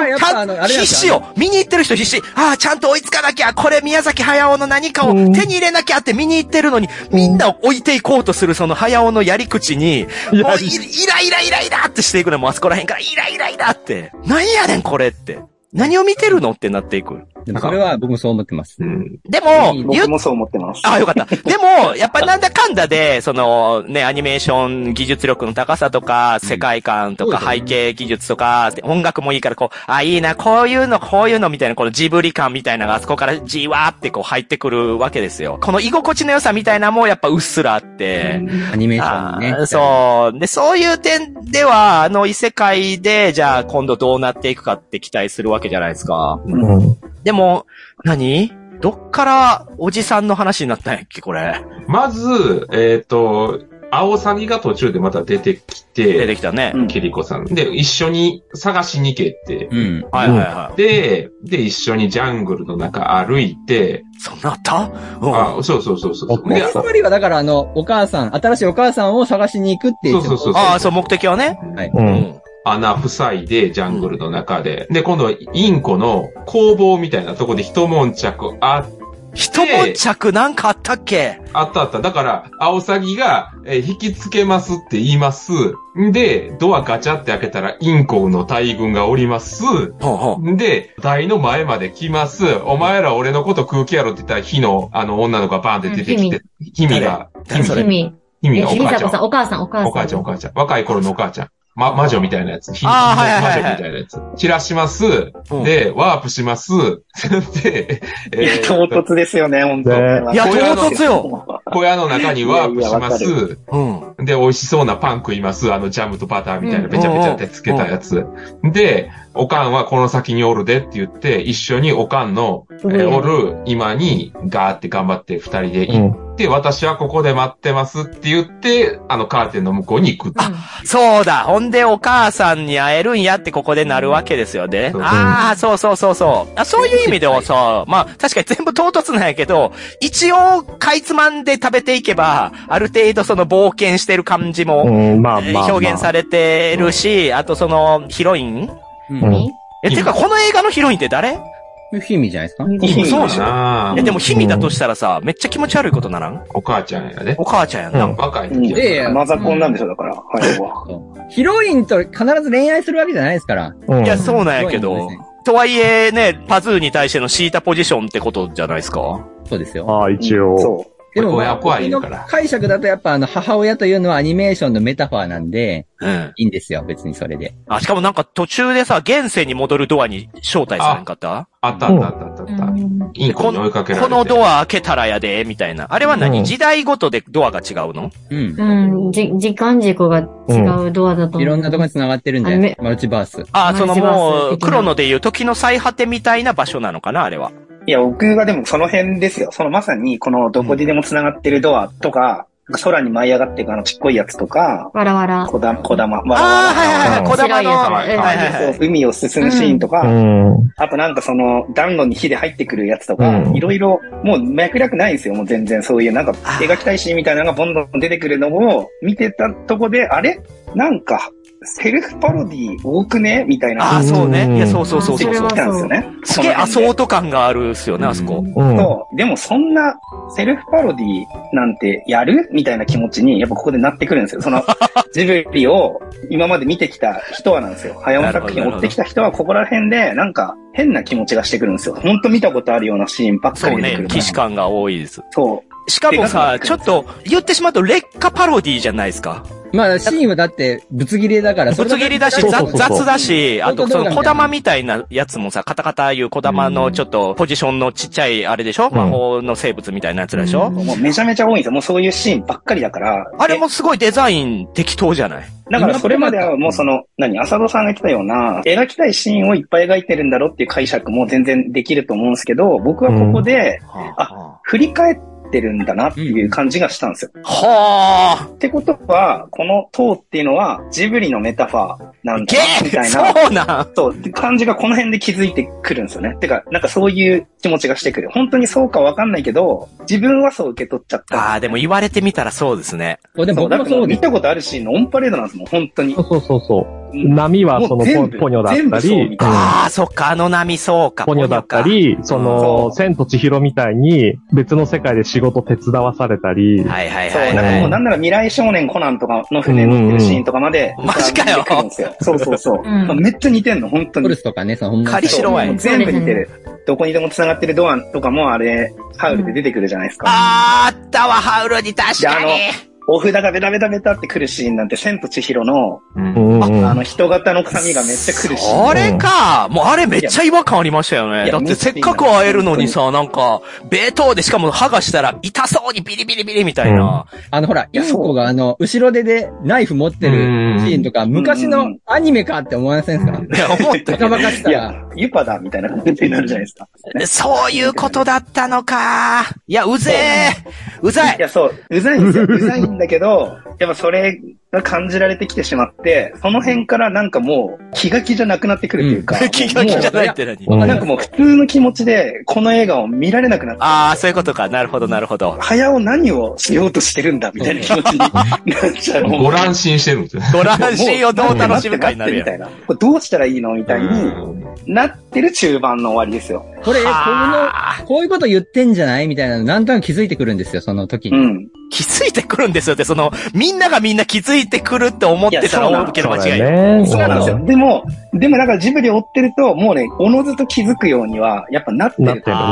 必死よ見に行ってる人必死ああ、ちゃんと追いつかなきゃこれ宮崎駿の何かをうん手に入れなきゃって見に行ってるのに、みんなを置いていこうとするその駿のやり口に、もうイイライライライラってしていくのもうあそこら辺からイライライラって。なんやねんこれって。何を見てるのってなっていく。でもそれは僕もそう思ってます。うん。でも、僕もそう思ってます。あ、よかった。でも、やっぱなんだかんだで、その、ね、アニメーション技術力の高さとか、世界観とか、背景技術とか、音楽もいいから、こう、あ、いいな、こういうの、こういうのみたいな、このジブリ感みたいなのが、あそこからじわーってこう入ってくるわけですよ。この居心地の良さみたいなのも、やっぱうっすらあって、アニメーションにね。そう。で、そういう点では、あの異世界で、じゃあ今度どうなっていくかって期待するわけじゃないですか。うん。でも、何？どっからおじさんの話になったんやっけ、これ？まず、えっ、と、青サギが途中でまた出てき出て、てきたね。うんキリコさん。で、一緒に探しに行けって。うん。はいはいはい。で、で、一緒にジャングルの中歩いて、そんなあった？うん。あ、そうそうそうそう。うんで、つまりはだからあの、お母さん、新しいお母さんを探しに行くっていう。そうそうそうああ、そう、目的はね。はい。う。うんん。穴塞いで、ジャングルの中で。で、今度はインコの工房みたいなとこで一悶着あ一悶着なんかあったっけ？あったあった。だから、アオサギが、えー引きつけますって言います。んで、ドアガチャって開けたら、インコの大群がおります。ほうほう。んで、台の前まで来ます。お前ら俺のこと空気やろって言ったら、火の、あの、女の子がバーンって出てきて、ヒミが、ヒミが、誰それ？君。え、ヒミがお母ちゃん、お母さん、お母さん。お母ちゃん、お母ちゃん。若い頃のお母ちゃん。ま、魔女みたいなやつ。ひあーはいはいはいはい魔女みたいなやつ。散らします。うん、で、ワープします。で、いや、唐突ですよね、本当ねいや唐突よ。小屋の中にワープします。いやいやわうん。で、美味しそうなパン食います。あの、ジャムとバターみたいな、うんべちゃべちゃってつけたやつ。で、おかんはこの先におるでって言って、一緒におかんの、えうんーおる今にガーって頑張って二人で行って、私はここで待ってますって言って、あのカーテンの向こうに行く。そうだ。ほんで、お母さんに会えるんやってここでなるわけですよね。そうああ、そうそうそうそう。あそういう意味ではさ、まあ、確かに全部唐突なんやけど、一応、かいつまんで食べていけば、ある程度その冒険してる感じも。表現されてるし、あとその、ヒロイン？うん何え、てか、この映画のヒロインって誰？ヒミじゃないですか？いいそうでしょえ、でも、ヒミだとしたらさ、めっちゃ気持ち悪いことならん？お母ちゃんやね。お母ちゃんやんな。うん若いうん時やから。いやいやマザコンなんでしょ、だから。はい。ヒロインと必ず恋愛するわけじゃないですから。うんいや、そうなんやけど。とはいえ、ね、パズーに対してのシータポジションってことじゃないですか？そうですよ。ああ、一応。そでも、親子愛いる僕のから。解釈だとやっぱあの、母親というのはアニメーションのメタファーなんで、うん。いいんですよ、別にそれで。あ、しかもなんか途中でさ、現世に戻るドアに招待されんかった？あったあったあったあったあった。うんインコに追いかけられて。このドア開けたらやで、みたいな。あれは何、うん時代ごとでドアが違うの？うん。うん、じ、時間軸が違うドアだと思う。いろんなところに繋がってるんじゃないですか。マルチバース。あ、そのもう、的なクロノでいう時の最果てみたいな場所なのかな、あれは。う。いや、僕がでもその辺ですよ。そのまさに、このどこにでも繋がってるドアとか、空に舞い上がっていくあのちっこいやつとか、わらわら。小玉、小玉、わらわらああ、はいはいはい、うん小玉の。白いい海を進むシーンとか、うん。あとなんかその暖炉に火で入ってくるやつとかう、んいろいろ、もう脈絡ないんですよ。もう全然そういうなんか描きたいシーンみたいなのがどんどん出てくるのを見てたとこで、あれ？なんか、セルフパロディ多くね？みたいな。ああ、そうね。うんいや、そうそうそうそうそう。たんですよね。すげえアソート感があるっすよね、あそこ。うん。そう。でもそんなセルフパロディなんてやる？みたいな気持ちに、やっぱここでなってくるんですよ。その ジブリを今まで見てきた人はなんですよ。早尾作品を追ってきた人はここら辺でなんか変な気持ちがしてくるんですよ。ほんと見たことあるようなシーンばっかそうねり出てくる、から。騎士感が多いです。そう。しかもさ、でちょっと、言ってしまうと劣化パロディじゃないですか。まあ、シーンはだって、ぶつ切りだから、ぶつ切りだし、雑だし、あとその小玉みたいなやつもさ、カタカタいう小玉のちょっとポジションのちっちゃいあれでしょ、ん。魔法の生物みたいなやつらでしょ、もうめちゃめちゃ多いんですよ。もうそういうシーンばっかりだから。あれもすごいデザイン適当じゃない？だからそれまではもうその、何、浅戸さんが言ってたような、描きたいシーンをいっぱい描いてるんだろうっていう解釈も全然できると思うんですけど、僕はここで、あ振り返っってるんだなっていう感じがしたんですよ。はあ。ってことは、この塔っていうのはジブリのメタファーなんだゲな、みたーいな。そうなんそう、って感じがこの辺で気づいてくるんですよね。てか、なんかそういう気持ちがしてくる。本当にそうかわかんないけど、自分はそう受け取っちゃった。ああ、でも言われてみたらそうですね。これでも僕もそう。見たことあるシーンのオンパレードなんですもん、本当にそう。そうそうそう。うん波はそのポニョだったりああ、そっか、あの波そうか。ポニョだったポり、そその、う千と千尋みたいに別の世界で仕事手伝わされたり。はいはいそう、はいはいなんかもう。なんなら未来少年コナンとかの船乗ってるシーンとかまで、うんうんうんマジかよ。そうそうそう。うんめっちゃ似てんの、本当トに。ルスとかね、そのほんまに仮白ワイン全部似てる。どこにでも繋がってるドアとかもあれ、ハウルで出てくるじゃないですか。あーあったわ、ハウルに確かに。お札がベタベタベタってくるシーンなんて、千と千尋の、うんうんうんあの人型の臭みがめっちゃくるし。それか。もうあれめっちゃ違和感ありましたよね。だってせっかく会えるのにさ、なんか、ベートーでしかも剥がしたら痛そうにビリビリビリみたいな。あのほら、イやンコがあの、後ろ手でナイフ持ってるシーンとか、昔のアニメかって思いませんかいや、思ったバカバカしたいや、ユパだみたいな感じになるじゃないですか。そういうことだったのか。いや、うぜえ。うざいい。や、そう、うざいんですよ。うざいんだけど、やっぱそれが感じられてきてしまって、その辺からなんかもう気が気じゃなくなってくるというか、気が気じゃないって何？うんなんかもう普通の気持ちでこの映画を見られなくなって、ああ、そういうことか。なるほど、なるほど。早尾何をしようとしてるんだみたいな気持ちになっちゃう。ご乱心してるんですよね。ご乱心をどう楽しむかになる。みたいな。これどうしたらいいのみたいにうんなってる中盤の終わりですよ。これ、こはあの、こういうこと言ってんじゃないみたいなの、なんとなく気づいてくるんですよ、その時に。うん。気づいてくるんですよって、その、みんながみんな気づいてくるって思ってたら間違い。そうなんですよ。でも、でもなんかジブリ追ってると、もうね、おのずと気づくようには、やっぱなってるなってるね。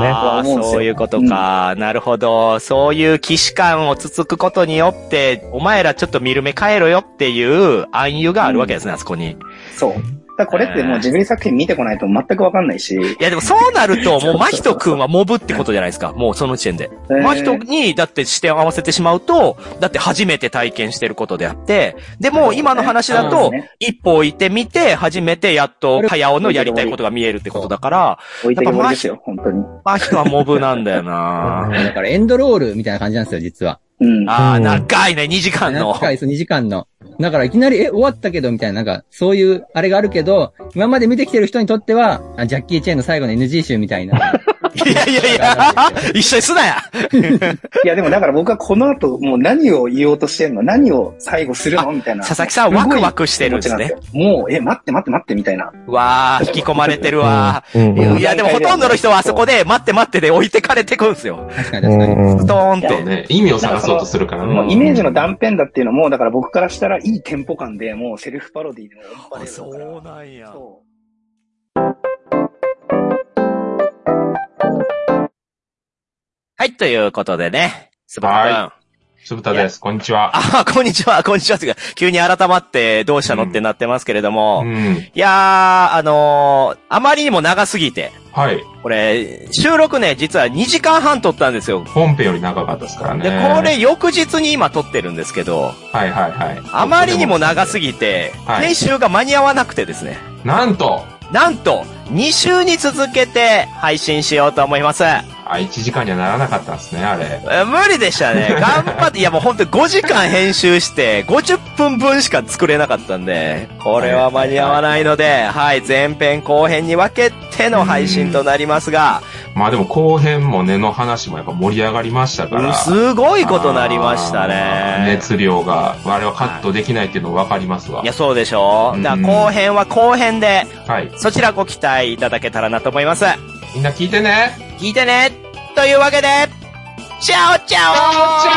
んですよそういうことか。なるほど。そういう既視感をつつくことによって、お前らちょっと見る目変えろよっていう暗喩があるわけですね、あそこに。そう。だこれってもうジブリ作品見てこないと全くわかんないし。いやでもそうなると、もう真人くんはモブってことじゃないですか。もうその時点で。えー真人に、だって視点を合わせてしまうと、だって初めて体験してることであって、でも今の話だと一歩置いてみて、初めてやっと、早尾のやりたいことが見えるってことだから、置いてけぼりですよ、本当に。真人はモブなんだよな だからエンドロールみたいな感じなんですよ、実は。うん。ああ、うん長いね、2時間の。長いです、2時間の。だからいきなり、え、終わったけど、みたいな、なんか、そういう、あれがあるけど、今まで見てきてる人にとっては、あジャッキー・チェーンの最後の NG 集みたいな。いやいやいや、一緒にすなや。いやでもだから僕はこの後、もう何を言おうとしてんの？何を最後するの？みたいな。佐々木さんワクワクしてるんですねもう、え、待って待って待ってみたいな。わあ、引き込まれてるわ。うんうんいや、でもほとんどの人はあそこで、待って待ってで置いてかれてくんすよ。確かに確かに。うんストーンって。そうね、意味を探そうとするからね。もうイメージの断片だっていうのも、だから僕からしたらいいテンポ感で、もうセルフパロディでもオンパレードだから。なんやそうはい、ということでね、すばたくん。はつぶたです。こんにちは。あ、こんにちは、こんにちは。ってか急に改まってどうしたのってなってますけれども。いうん。やー、あのーあまりにも長すぎて、はい。これ、収録ね、実は2時間半撮ったんですよ。本編より長かったですからね。で、これ翌日に今撮ってるんですけど、はいはいはい。あまりにも長すぎて、はい編集が間に合わなくてですね。なんと、なんと、2週に続けて配信しようと思います。あ、1時間にはならなかったんですね、あれ。え無理でしたね。頑張って、いやもうほんと5時間編集して、50分分しか作れなかったんで、これは間に合わないので、はい、前編後編に分けての配信となりますが、まあでも後編もねの話もやっぱ盛り上がりましたから。すごいことなりましたね。熱量が、あれはカットできないっていうの分かりますわいや、。そうでしょうんだから後編は後編で、はい。そちらご期待いただけたらなと思います。みんな聞いてね。聞いてねというわけで、チャオチャオチャオチ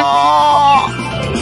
ャオ